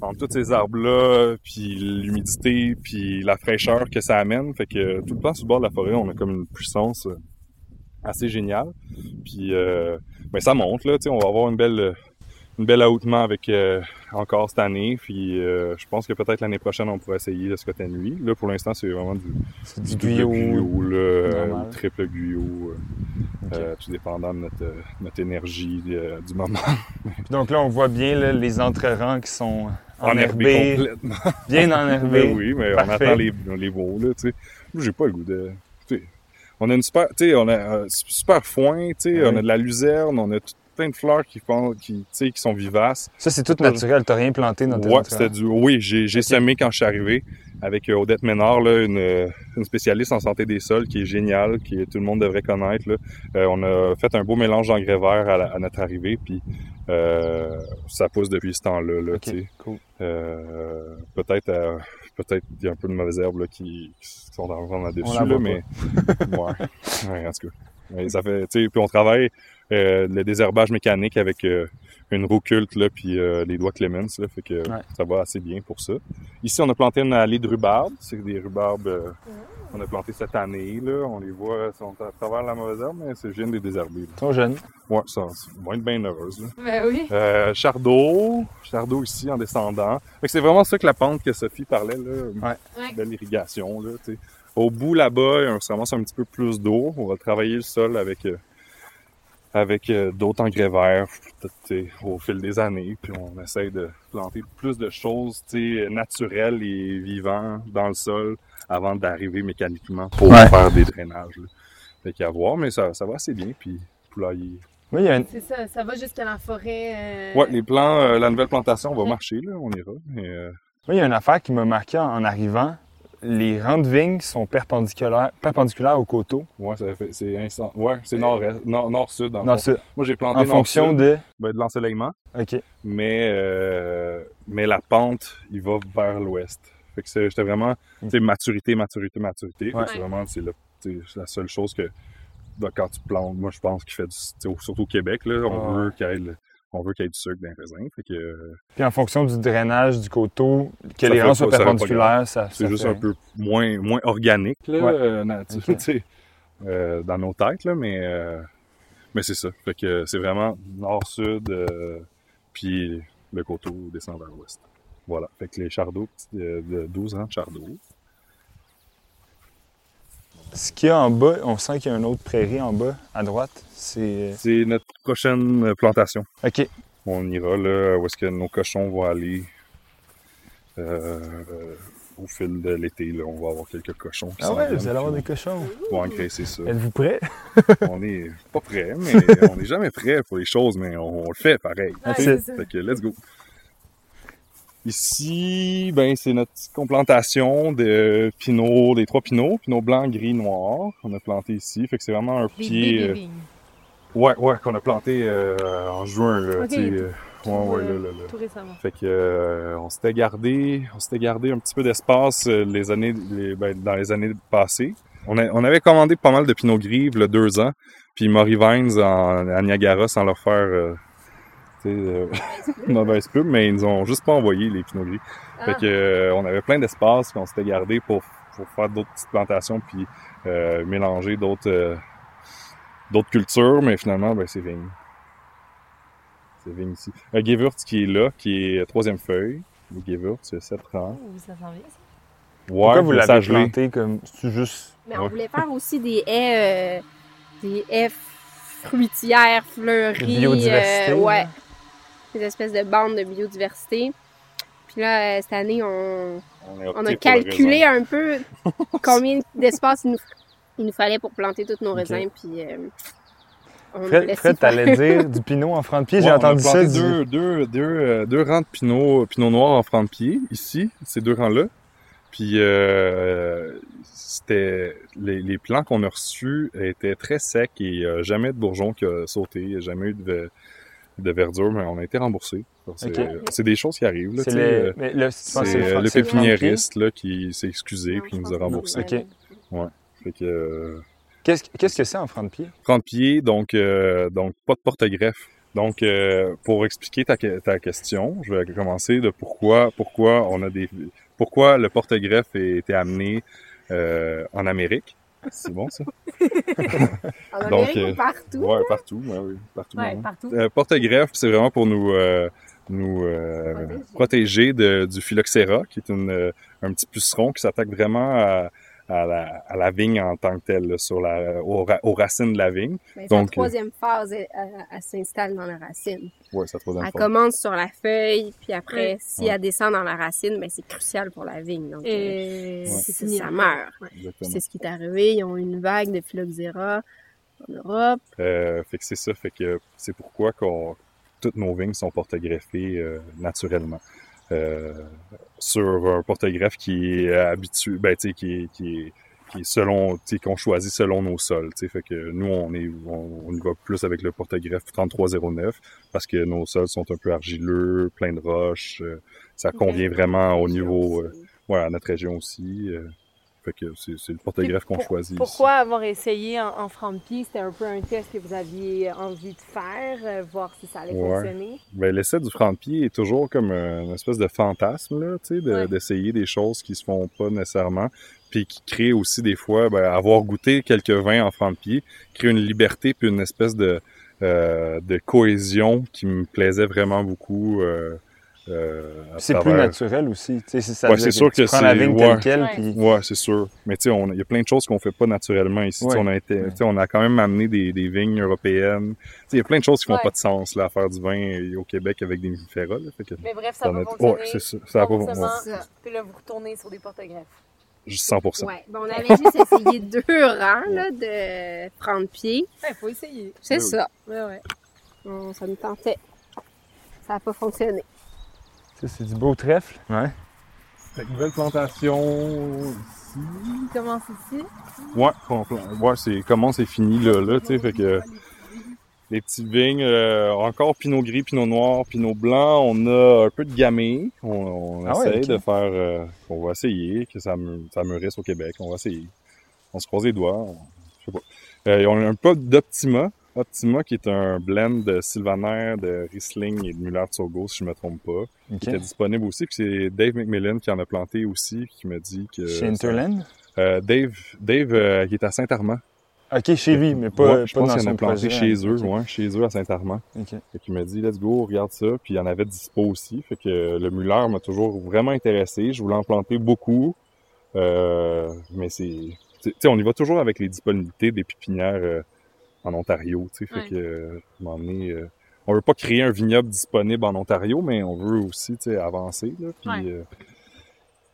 entre tous ces arbres-là, puis l'humidité, puis la fraîcheur que ça amène. Fait que tout le temps sur le bord de la forêt, on a comme une puissance euh, assez génial. Puis euh, ben, ça monte, là, tu sais, on va avoir une belle une belle outement avec euh, encore cette année. Puis euh, je pense que peut-être l'année prochaine, on pourrait essayer le Scott Nuit. Là, pour l'instant, c'est vraiment du, C'est du du guyot. guyot, là, euh, ou triple guyot, euh, euh, tout dépendant de notre, notre énergie euh, du moment. Donc là, on voit bien là, les entrerangs qui sont Enherbé enherbés, complètement. bien enherbés. Ben oui, mais Parfait. on attend les, les beaux, là, tu sais. Moi, j'ai pas le goût de... On a une super... Tu sais, on a un super foin, tu sais, Ah on a de la luzerne, on a tout- plein de fleurs qui, font, qui, tu sais, qui sont vivaces. Ça, c'est tout naturel. T'as rien planté dans tes Ouais, entrerangs. c'était du... Oui, j'ai semé quand je suis arrivé avec euh, Odette Ménard, là, une, une spécialiste en santé des sols qui est géniale, qui tout le monde devrait connaître. Là. Euh, on a fait un beau mélange d'engrais verts à, la- à notre arrivée, puis euh, ça pousse depuis ce temps-là. Là, cool. Euh, peut-être euh, peut-être il y a un peu de mauvaises herbes là, qui, qui sont en train On là-dessus, là, mais ouais. ouais, en tout cas. Mais ça fait, tu sais, puis on travaille le désherbage mécanique avec euh, une roue culte là, puis euh, les doigts Clemens, là, fait que Ouais. ça va assez bien pour ça. Ici, on a planté une allée de rhubarbe, c'est des rhubarbes euh, qu'on a planté cette année là, on les voit, ils sont à travers la mauvaise herbe, mais c'est je viens de les désherber. là. Trop jeune. Ouais, ça, ça va être bien heureuse là. Ben oui. Euh, Chardot, Chardot ici en descendant. Fait que c'est vraiment ça que la pente que Sophie parlait, là. Ouais. Ouais. Belle irrigation, là, tu sais. Au bout là-bas, on se ramasse un petit peu plus d'eau. On va travailler le sol avec, euh, avec euh, d'autres engrais verts au fil des années. Puis on essaye de planter plus de choses naturelles et vivantes dans le sol avant d'arriver mécaniquement pour Ouais. faire des drainages. Là. Fait qu'à voir, mais ça, ça va assez bien. Puis poulailler. Oui, il y a une... C'est ça, ça va jusqu'à la forêt. euh, Ouais, les plans, euh, la nouvelle plantation va marcher, là, on ira. Mais, euh, oui, il y a une affaire qui m'a marqué en, en arrivant. Les rangs de vignes sont perpendiculaires, perpendiculaires au coteau. fait, c'est instant. Ouais, nord- nord-sud. dans Non, fond. c'est Moi, j'ai planté en fonction de? ben, de l'ensoleillement, OK. mais, euh, mais la pente, il va vers l'ouest. Fait que c'est- j'étais vraiment, tu sais, maturité, maturité, maturité. Ouais. C'est vraiment, c'est la, seule chose que, ben, quand tu plantes, moi, je pense qu'il fait du, surtout au Québec, là, on veut qu'il y ait le- on veut qu'il y ait du sucre dans les raisins. Fait que, euh, Puis en fonction du drainage du coteau, que les rangs soient ça fait pas perpendiculaires, ça, c'est juste fait un peu moins, moins organique, là, Ouais. euh, euh, dans nos têtes, là, mais, euh, mais c'est ça. Fait que c'est vraiment nord-sud, euh, puis le coteau descend vers l'ouest. Voilà. Fait que les chardots, euh, de 12 ans de chardot. Ce qu'il y a en bas, on sent qu'il y a une autre prairie en bas, à droite. C'est. C'est notre prochaine plantation. OK. On ira là où est-ce que nos cochons vont aller. Euh, euh, au fil de l'été, là, on va avoir quelques cochons qui Ah ouais, vous allez avoir des cochons. On va engraisser ça. Êtes-vous prêts? on est pas prêt, mais on n'est jamais prêt pour les choses, mais on, on le fait pareil. Ouais. Fait que let's go. Ici, ben c'est notre petite complantation de pinots, des trois pinots, pinot blanc, gris, noir. On a planté ici, fait que c'est vraiment un Des pied. euh, ouais, ouais, qu'on a planté euh, en juin là. Ok, tu sais, euh, tout, ouais, ouais, là, là, là. Tout récemment. Fait que euh, on s'était gardé, on s'était gardé un petit peu d'espace euh, les années, les- ben, dans les années passées. On, a- on avait commandé pas mal de pinot gris il y a deux ans, puis Maury Vines en, à Niagara sans leur faire euh, euh, mauvaise pub, mais ils nous ont juste pas envoyé les pinots gris. Fait Ah. que euh, on avait plein d'espace qu'on s'était gardé pour, pour faire d'autres petites plantations puis euh, mélanger d'autres euh, d'autres cultures, mais finalement ben c'est vigne. C'est vigne ici. Un Gewürz qui est là, qui est troisième feuille. Le Gewürz, c'est 7 ans. Oh, ça s'en vient, ça. Ouais, Pourquoi vous le l'avez planté comme. C'est juste. Mais on Ouais. voulait faire aussi des haies, euh, des haies fruitières, fleuries. Biodiversité, euh, ouais. Des espèces de bandes de biodiversité. Puis là, euh, cette année, on, On, a, on calculé un peu combien d'espace il nous, il nous fallait pour planter tous nos raisins. Puis euh, on Fred, t'allais dire du pinot en franc de pied, Ouais, j'ai on a entendu ça. planté du- deux, deux, deux, euh, deux rangs de pinot, pinot noir en franc de pied, ici, ces deux rangs-là. Puis euh, c'était les, les plants qu'on a reçus étaient très secs et euh, jamais de bourgeon qui a sauté, il y a jamais eu de, de verdure, mais on a été remboursé. C'est euh, c'est des choses qui arrivent. Là, C'est le, euh, le, euh, franc- le c'est le franc de pied? pépiniériste là, qui s'est excusé je il nous a remboursé. Fait que euh, Qu'est-ce qu'est-ce que c'est en franc de pied? 30 pieds, donc, euh, donc pas de porte-greffe. Donc, euh, pour expliquer ta, que- ta question, je vais commencer de pourquoi, pourquoi on a des, pourquoi le porte-greffe a été amené euh, en Amérique. C'est bon, ça? En Donc, Amérique euh, ou partout? Ouais, partout, ouais, oui, partout. Ouais, ouais. partout. Euh, porte-greffe, c'est vraiment pour nous, euh, nous euh, protéger de, du phylloxéra, qui est une, un petit puceron qui s'attaque vraiment à, à, la, à la vigne en tant que telle, là, sur la, aux, ra- aux racines de la vigne. Donc, sa troisième phase, elle, elle- elle s'installe dans la racine. Ouais, c'est la troisième Elle fois. commence sur la feuille, puis après, si Ouais. elle descend dans la racine, ben, c'est crucial pour la vigne. Donc, euh, Et c'est ça, meurt. C'est ce qui est arrivé. Ils ont eu une vague de phylloxéra en Europe. Euh, fait que c'est ça, fait que c'est pourquoi qu'on, toutes nos vignes sont porte-greffées euh, naturellement. Euh, sur un porte-greffe qui est habitué, ben, tu sais, qui est, qui est, qui est selon, tu sais, qu'on choisit selon nos sols, tu sais, fait que nous, on est, on, on y va plus avec le porte-greffe 3309 parce que nos sols sont un peu argileux, pleins de roches, euh, ça convient vraiment au niveau, euh, ouais, à notre région aussi, euh, fait que c'est, le porte-greffe qu'on Pour- choisit. ici. Pourquoi avoir essayé en, en pied? C'était un peu un test que vous aviez envie de faire, euh, voir si ça allait Ouais. fonctionner. Ben, l'essai du franc pied est toujours comme une espèce de fantasme, là, tu sais, de- Ouais. d'essayer des choses qui se font pas nécessairement, puis qui crée aussi des fois, ben, avoir goûté quelques vins en franc de pied, crée une liberté puis une espèce de, euh, de cohésion qui me plaisait vraiment beaucoup. Euh, euh, C'est plus naturel aussi. Ouais, c'est sûr tu que prends la c'est- vigne ouais. telle quelle, Ouais. puis Ouais, c'est sûr. Mais tu sais, on- il y a plein de choses qu'on fait pas naturellement ici. On a été, Ouais. tu sais, on a quand même amené des, des vignes européennes. Il y a plein de choses qui font Ouais. pas de sens là, à faire du vin euh, au Québec avec des vinifera. Que Mais bref, ça va fonctionner. ouais, c'est ça. Ça a pas Remboursement, ouais, Ça. Puis là, vous retournez sur des porte-greffes. juste 100%. Ouais. Ben, on avait juste essayé deux rangs là, de prendre pied. Il faut essayer. C'est Oui. ça. Ouais, ouais. Ça nous tentait. Ça n'a pas fonctionné. Ça, c'est du beau trèfle. Ouais. Fait que nouvelle plantation ici. Il commence ici? Ouais, on ouais, c'est comment c'est fini là, là, tu sais, fait que les petites vignes, euh, encore pinot gris, pinot noir, pinot blanc, on a un peu de gamay, on, on Ah ouais, essaye ok. de faire, euh, on va essayer que ça, me, ça mûrisse au Québec, on va essayer. On se croise les doigts, on- je sais pas. Euh, on a un peu d'Optima, Optima qui est un blend de Sylvaner, de Riesling et de Muller-Tsogo, si je me trompe pas, qui était disponible aussi, puis c'est Dave McMillan qui en a planté aussi, qui me dit que... Chez Interland? Euh, Dave, Dave euh, qui est à Saint-Armand. OK, chez lui, mais pas, Ouais, je pas pense dans en a planté projet. chez eux, OK. ouais, chez eux à Saint-Armand. OK. Fait qu'il m'a dit, let's go, regarde ça. Puis il y en avait dispo aussi. Fait que le Muller m'a toujours vraiment intéressé. Je voulais en planter beaucoup. Euh, mais c'est, tu sais, on y va toujours avec les disponibilités des pépinières euh, en Ontario, tu sais. Fait Ouais. que, euh, à un moment donné, euh, on veut pas créer un vignoble disponible en Ontario, mais on veut aussi, tu sais, avancer, là. Puis, Ouais. euh,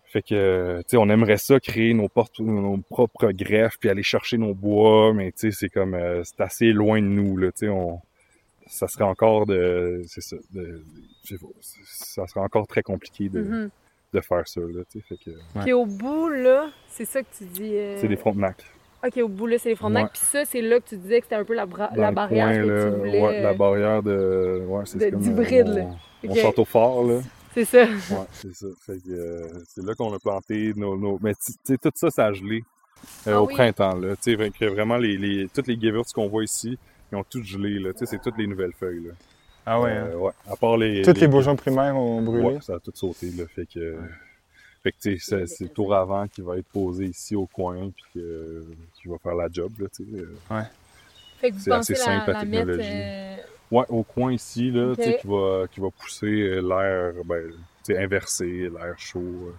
fait que, tu sais, on aimerait ça, créer nos, portes, nos propres greffes, puis aller chercher nos bois, mais tu sais, c'est comme, euh, c'est assez loin de nous, là, tu sais, on, ça serait encore de, c'est ça, de, je sais pas, ça serait encore très compliqué de, Mhm. de faire ça, là, tu sais, fait que, Puis au bout, là, c'est ça que tu dis. euh, c'est des frontenacs. OK, au bout, là, c'est les frontenacs. Ouais. Puis ça, c'est là que tu disais que c'était un peu la, bra- barrière coin, que là, tu voulais. ouais, la barrière de, ouais, c'est de- comme, d'hybride, là. mon, mon Ok. château fort, là. C'est ça. Ouais, c'est ça. Fait que, euh, c'est là qu'on a planté nos, nos... Mais tu sais, tout ça, ça a gelé euh, Ah au oui. printemps, là. Tu sais, vraiment, les, les, toutes les Gewürz qu'on voit ici, ils ont toutes gelé, là. Tu sais, c'est toutes les nouvelles feuilles, là. Ah ouais. hein. Euh, ouais. À part les... Toutes les bourgeons primaires ont brûlé. Ouais, ça a tout sauté, là. Fait que... Fait que, tu sais, c'est- le tour avant qui va être posé ici au coin, puis que, qui va faire la job, là, tu sais. euh. Fait que vous C'est pensez assez la, simple, la mettre. technologie. euh, Ouais, au coin ici, là, Ok. tu sais, qui va, qui va pousser euh, l'air, ben, tu sais, inversé, l'air chaud euh,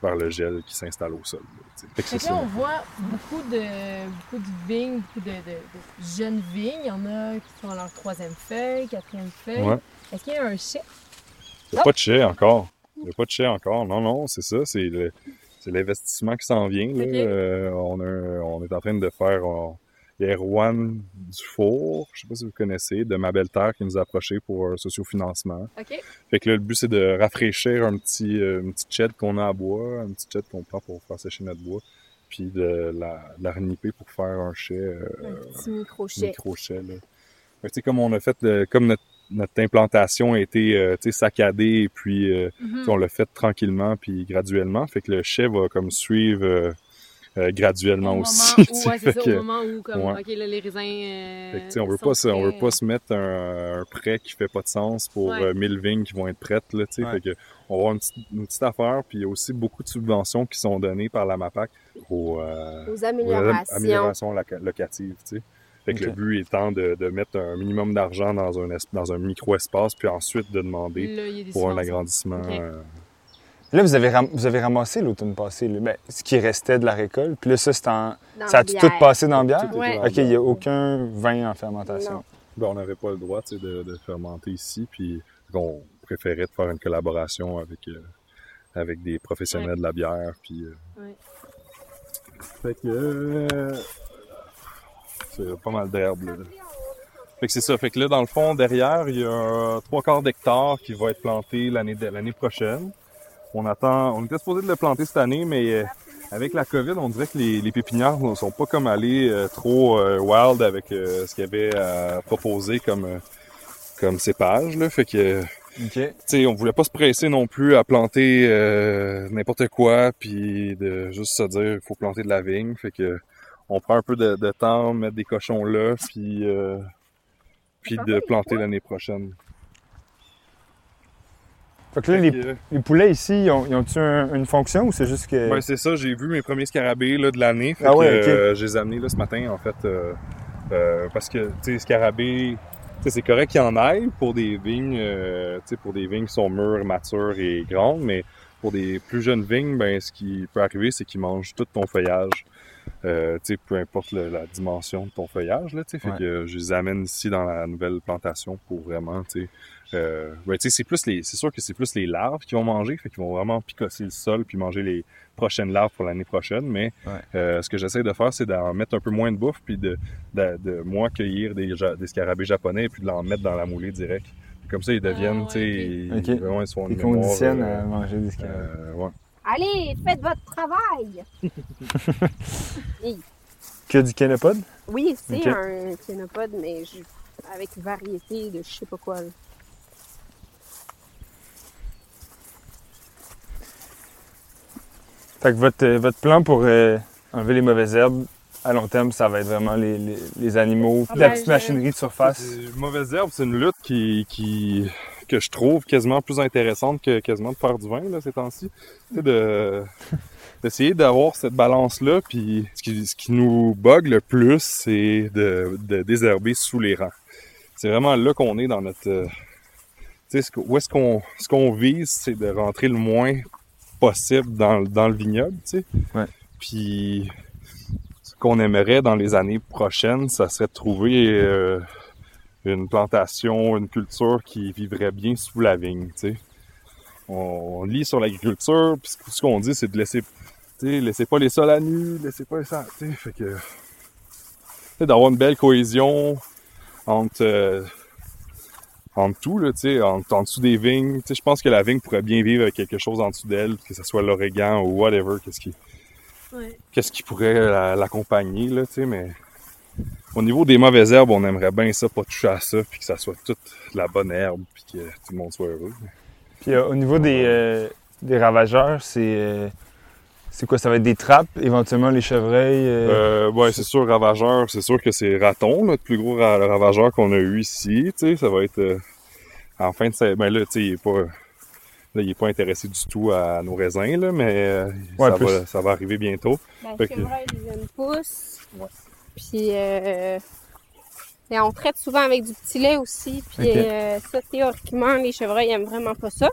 vers le gel qui s'installe au sol. là. Fait que Fait c'est que là, ça. on voit beaucoup de, beaucoup de vignes, beaucoup de, de- de jeunes vignes. Il y en a qui sont à leur troisième feuille, quatrième feuille. Ouais. Est-ce qu'il y a un chef? Il n'y a pas de chai encore. Il n'y a pas de chai encore. Non, non, c'est ça. C'est l'investissement qui s'en vient. là. Euh, on, a un- on est en train de faire. on- il y a Erwan Dufour, je sais pas si vous connaissez, de Ma Belle Terre qui nous a approché pour un sociofinancement. OK. Fait que là, le but, c'est de rafraîchir un petit, euh, une petite shed qu'on a à bois, un petit shed qu'on prend pour faire sécher notre bois, puis de la, de la reniper pour faire un chai, euh, Un petit micro-chai. micro-chai. là. Fait que, tu sais, comme on a fait, le- comme notre, notre implantation a été euh, tu sais, saccadée et puis euh, Mhm. on l'a fait tranquillement puis graduellement, fait que le chai va comme suivre euh, euh, graduellement Au aussi. où, ouais, c'est Fait ça, que- au moment où, comme, ouais. OK, là, les raisins. euh, fait que, tu sais, on veut pas se, on veut pas se mettre un, un prêt qui fait pas de sens pour Ouais. euh, 1000 vignes qui vont être prêtes là. Fait que on va avoir une petite, une petite affaire puis il y a aussi beaucoup de subventions qui sont données par la MAPAC aux, euh, Aux aux améliorations. améliorations loca- locatives. Fait que le but étant de, de mettre un minimum d'argent dans un dans un micro-espace puis ensuite de demander Là, pour un agrandissement. Euh, Là, vous avez, ram- vous avez ramassé l'automne passé, là, ben, ce qui restait de la récolte. Puis là, ça, c'est en... Ça a tout passé dans la bière? Ouais. OK, il n'y a aucun vin en fermentation. Ben, on n'avait pas le droit de, de fermenter ici, puis on préférait de faire une collaboration avec, euh, avec des professionnels de la bière. Puis, euh, Ouais. Fait que euh, pas mal d'herbe. Fait que c'est ça. Fait que là, dans le fond, derrière, il y a trois quarts d'hectare qui va être planté l'année l'année prochaine. On attend. On était supposé de le planter cette année, mais euh, avec la COVID, on dirait que les, les pépinières ne sont pas comme allées euh, trop euh, wild avec euh, ce qu'il y avait à proposer comme comme cépage. Là. Fait que tu on voulait pas se presser non plus à planter n'importe quoi, puis de juste se dire il faut planter de la vigne. Fait que on prend un peu de, de temps, mettre des cochons là, puis euh, puis de planter l'année prochaine. Fait que là, les, que, les poulets ici, ils ont- ils un- une fonction ou c'est juste que... ben, c'est ça, j'ai vu mes premiers scarabées là, de l'année. Ah que, ouais, ok. euh, je les ai amenés là, ce matin, en fait, euh, euh, parce que, tu sais, scarabées, tu sais, c'est correct qu'il y en aille pour des vignes, euh, tu sais, pour des vignes qui sont mûres, matures et grandes, mais pour des plus jeunes vignes, ben, ce qui peut arriver, c'est qu'ils mangent tout ton feuillage. Euh, tu sais, peu importe le- la dimension de ton feuillage, là, fait Ouais. que je les amène ici dans la nouvelle plantation pour vraiment, euh, tu sais, c'est plus les, c'est sûr que c'est plus les larves qui vont manger, fait qu'ils vont vraiment picosser le sol puis manger les prochaines larves pour l'année prochaine, mais Ouais. euh, ce que j'essaie de faire, c'est d'en mettre un peu moins de bouffe puis de, de, de moi cueillir des, ja- des scarabées japonais puis de l'en mettre dans la moulée direct. Comme ça, ils deviennent, Ah, tu sais, ouais, ils, ok. ils- conditionnent euh, à manger des scarabées. euh, ouais. Allez, faites votre travail! Que du canopode? Oui, c'est un kénopode, mais je- avec variété de je sais pas quoi. là. Fait que votre, euh, votre plan pour euh, enlever les mauvaises herbes, à long terme, ça va être vraiment les, les, les animaux, Ah la ben, petite je- machinerie de surface. Mauvaise herbe, c'est une lutte qui, qui, que je trouve quasiment plus intéressante que quasiment de faire du vin, là, ces temps-ci. Sais, de, d'essayer d'avoir cette balance-là, puis ce qui, ce qui nous bug le plus, c'est de, de désherber sous les rangs. C'est vraiment là qu'on est dans notre... euh, tu sais, où est-ce qu'on, ce qu'on vise, c'est de rentrer le moins possible dans, le- dans le vignoble, tu sais. Ouais. Puis ce qu'on aimerait dans les années prochaines, ça serait de trouver euh, une plantation, une culture qui vivrait bien sous la vigne, tu sais. On, lit sur l'agriculture, puis ce- ce qu'on dit, c'est de laisser, tu sais, laissez pas les sols à nu, laissez pas les sols, tu sais, fait que, d'avoir une belle cohésion entre, euh, entre tout, là, tu sais, en, en dessous des vignes, tu sais, je pense que la vigne pourrait bien vivre avec quelque chose en dessous d'elle, que ce soit l'origan ou whatever, qu'est-ce qui, Ouais. qu'est-ce qui pourrait la- l'accompagner, là, tu sais, mais au niveau des mauvaises herbes, on aimerait bien ça, pas toucher à ça, puis que ça soit toute la bonne herbe, puis que tout le monde soit heureux. Puis euh, au niveau des, euh, des ravageurs, c'est euh, c'est quoi? Ça va être des trappes, éventuellement les chevreuils? euh, Euh, ouais, c'est sûr, ravageur, c'est sûr que c'est raton, là, le plus gros ra- ravageur qu'on a eu ici, tu sais, ça va être euh, en fin de sa- ben là, tu sais, il est pas là, il est pas intéressé du tout à nos raisins, là, mais euh, Ouais, ça, va, ça va arriver bientôt. Ben, que- jeunes pousses. Puis, euh, et on traite souvent avec du petit lait aussi. Puis, euh, ça, théoriquement, les chevreuils aiment vraiment pas ça.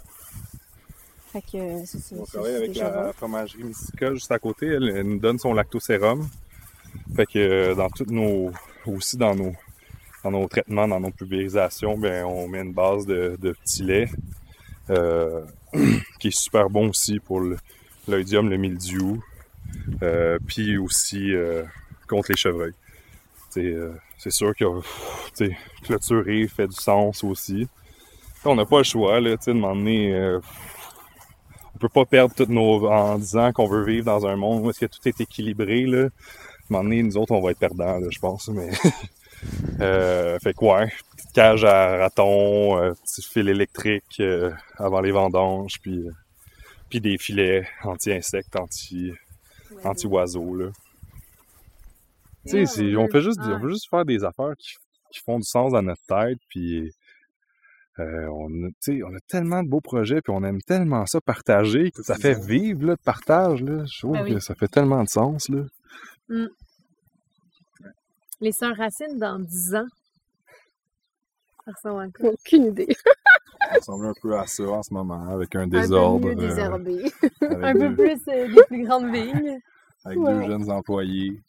Fait que, euh, c'est ça. On travaille avec la bon. fromagerie Mystica juste à côté. Elle, elle nous donne son lactosérum. Fait que dans toutes nos. aussi dans nos dans nos traitements, dans nos pulvérisations, ben on met une base de, de petit lait. euh, qui est super bon aussi pour le- l'oïdium, le mildiou. euh, puis aussi euh, contre les chevreuils. Euh, c'est sûr que clôturer fait du sens aussi. On n'a pas le choix, là, de m'emmener. euh, on peut pas perdre toutes nos. en disant qu'on veut vivre dans un monde où est-ce que tout est équilibré, là. Nous autres, on va être perdants, je pense, mais. euh, fait que ouais, petite cage à ratons, euh, petit fil électrique avant les vendanges, puis, puis des filets anti-insectes, anti. anti-oiseaux. Tu sais, c'est- on fait juste, on veut juste faire des affaires qui, qui font du sens dans notre tête, puis euh, on, a, tu sais, on a tellement de beaux projets, puis on aime tellement ça partager, que ça fait vivre, là, le partage, là. Je trouve Ben oui. que ça fait tellement de sens, là. Les sœurs Racines dans 10 ans. Ça ressemble à quoi? Aucune idée. Ça ressemble un peu à ça en ce moment, avec un Un peu désordre. mieux euh, avec Un peu deux, plus euh, des plus grandes vignes. avec Ouais. deux jeunes employés,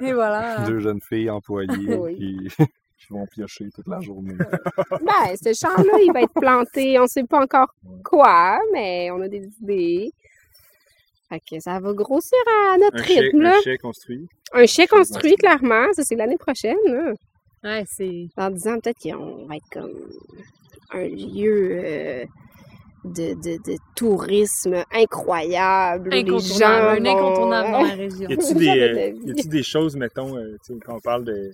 Et voilà. deux jeunes filles employées Oui. qui, qui vont piocher toute la journée. Ben, ce champ-là, il va être planté. On sait pas encore quoi, mais on a des idées. Fait que ça va grossir à notre rythme, là. chai construit. Un chai construit, clairement. Ça, c'est l'année prochaine, là. Ouais, c'est. Dans 10 ans, peut-être qu'on va être comme un lieu euh, de, de, de tourisme incroyable. où Les Incontournable. gens vont- incontournable dans la région. Y a-tu Jamais des, euh, choses, mettons, euh, quand on parle de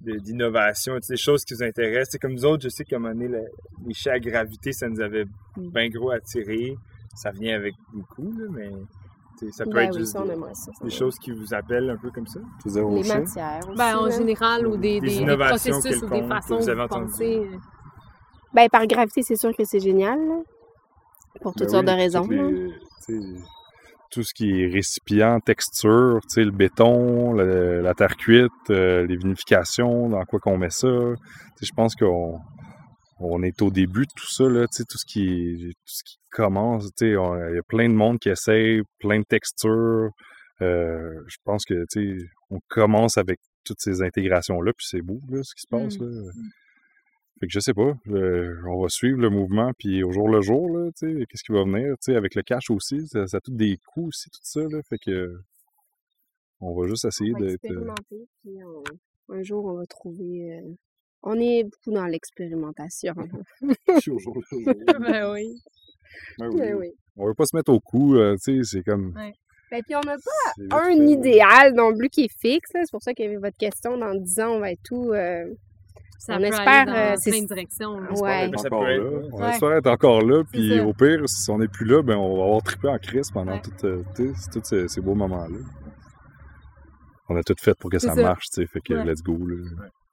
de- d'innovation, des choses qui vous intéressent? C'est comme nous autres, je sais qu'à un moment donné, le- les chats à gravité, ça nous avait Mm. bien gros attiré. Ça vient avec beaucoup, là, mais ça peut Ben être oui, juste ça, des, aimerait ça. ça des choses qui vous appellent un peu comme ça? Les matières. aussi, Ben, en là. général, ou des, Des des, des innovations processus ou des façons vous de avez entendues. penser. Ben, par gravité, c'est sûr que c'est génial, là. Pour toutes Ben sortes oui, de raisons. toutes les- tout ce qui est récipient, texture, le béton, le- la terre cuite, euh, les vinifications, dans quoi qu'on met ça. Je pense qu'on on est au début de tout ça, là, tout ce qui, tout ce qui commence. Il y a plein de monde qui essaye, plein de textures. Euh, je pense que on commence avec toutes ces intégrations-là, puis c'est beau là, ce qui se passe. Mm. Là. Fait que je sais pas, euh, on va suivre le mouvement, puis au jour le jour, là, tu sais, qu'est-ce qui va venir, tu sais, avec le cash aussi, ça, ça a tout des coûts aussi, tout ça, là, fait que on va juste essayer d'être... euh, expérimenter, puis on- un jour, on va trouver... euh, On est beaucoup dans l'expérimentation. au jour le jour. ben oui. Ben oui. Ben oui. On veut pas se mettre au cou, tu sais, c'est comme... Ben, puis on n'a pas un idéal non plus qui est fixe. C'est pour ça qu'il y avait votre question dans 10 ans, on va être tout... euh, Ça On peut espère, aller dans euh, c'est- plein de directions. Ouais. On est encore là. On Ouais. espère être encore là, puis au pire, si on n'est plus là, ben on va avoir trippé en crise pendant Ouais. euh, tous ces, ces beaux moments-là. On a tout fait pour que ça, ça. marche, tu sais, fait que Ouais. let's go, là.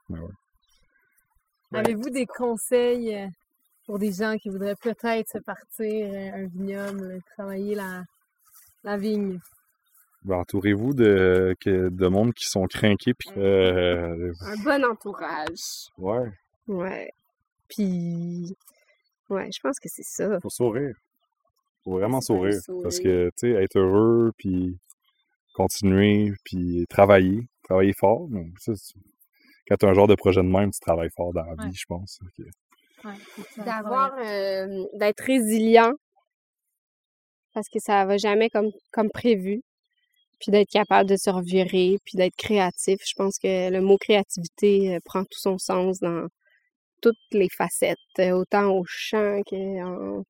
Ouais. Ouais. Avez-vous des conseils euh, pour des gens qui voudraient peut-être se partir euh, un vignoble, euh, travailler la, la vigne? Ben, entourez-vous de, que- de monde qui sont craqués, puis euh, un bon entourage. ouais, Ouais. Puis... Ouais, je pense que c'est ça. faut sourire. Faut vraiment Faut sourire. sourire. Parce que, tu sais, être heureux, puis continuer, puis travailler, travailler fort, ça, c'est- quand tu as un genre de projet de même, tu travailles fort dans la vie, Ouais. je pense. Ouais, D'avoir... euh, d'être résilient. Parce que ça va jamais comme, comme prévu. Puis d'être capable de se revirer, puis d'être créatif. Je pense que le mot créativité euh, prend tout son sens dans toutes les facettes, euh, autant au chant que, en-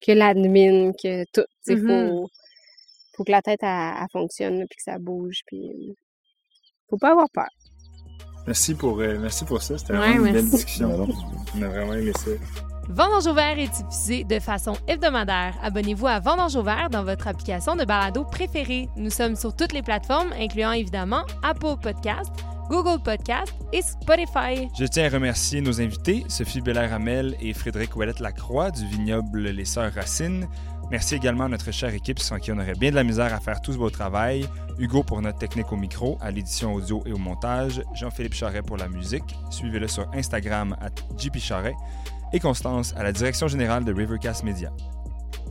que l'admin, que tout. Il Mhm. faut, faut que la tête elle, elle fonctionne, puis que ça bouge, puis euh, faut pas avoir peur. Merci pour, euh, merci pour ça. C'était Ouais, une belle discussion. On a vraiment aimé ça. Vendange au vert est diffusé de façon hebdomadaire. Abonnez-vous à Vendange au vert dans votre application de balado préférée. Nous sommes sur toutes les plateformes, incluant évidemment Apple Podcast, Google Podcast et Spotify. Je tiens à remercier nos invités, Sophie Belair-Hamel et Frédéric Ouellette-Lacroix du vignoble Les Sœurs Racines. Merci également à notre chère équipe sans qui on aurait bien de la misère à faire tout ce beau travail. Hugo pour notre technique au micro, à l'édition audio et au montage. Jean-Philippe Charret pour la musique. Suivez-le sur Instagram à JP Charret. Et Constance à la direction générale de Rivercast Media.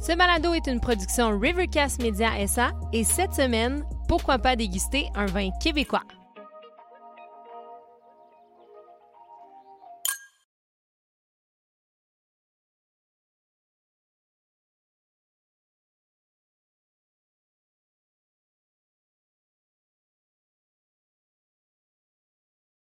Ce balado est une production Rivercast Media SA et cette semaine, pourquoi pas déguster un vin québécois?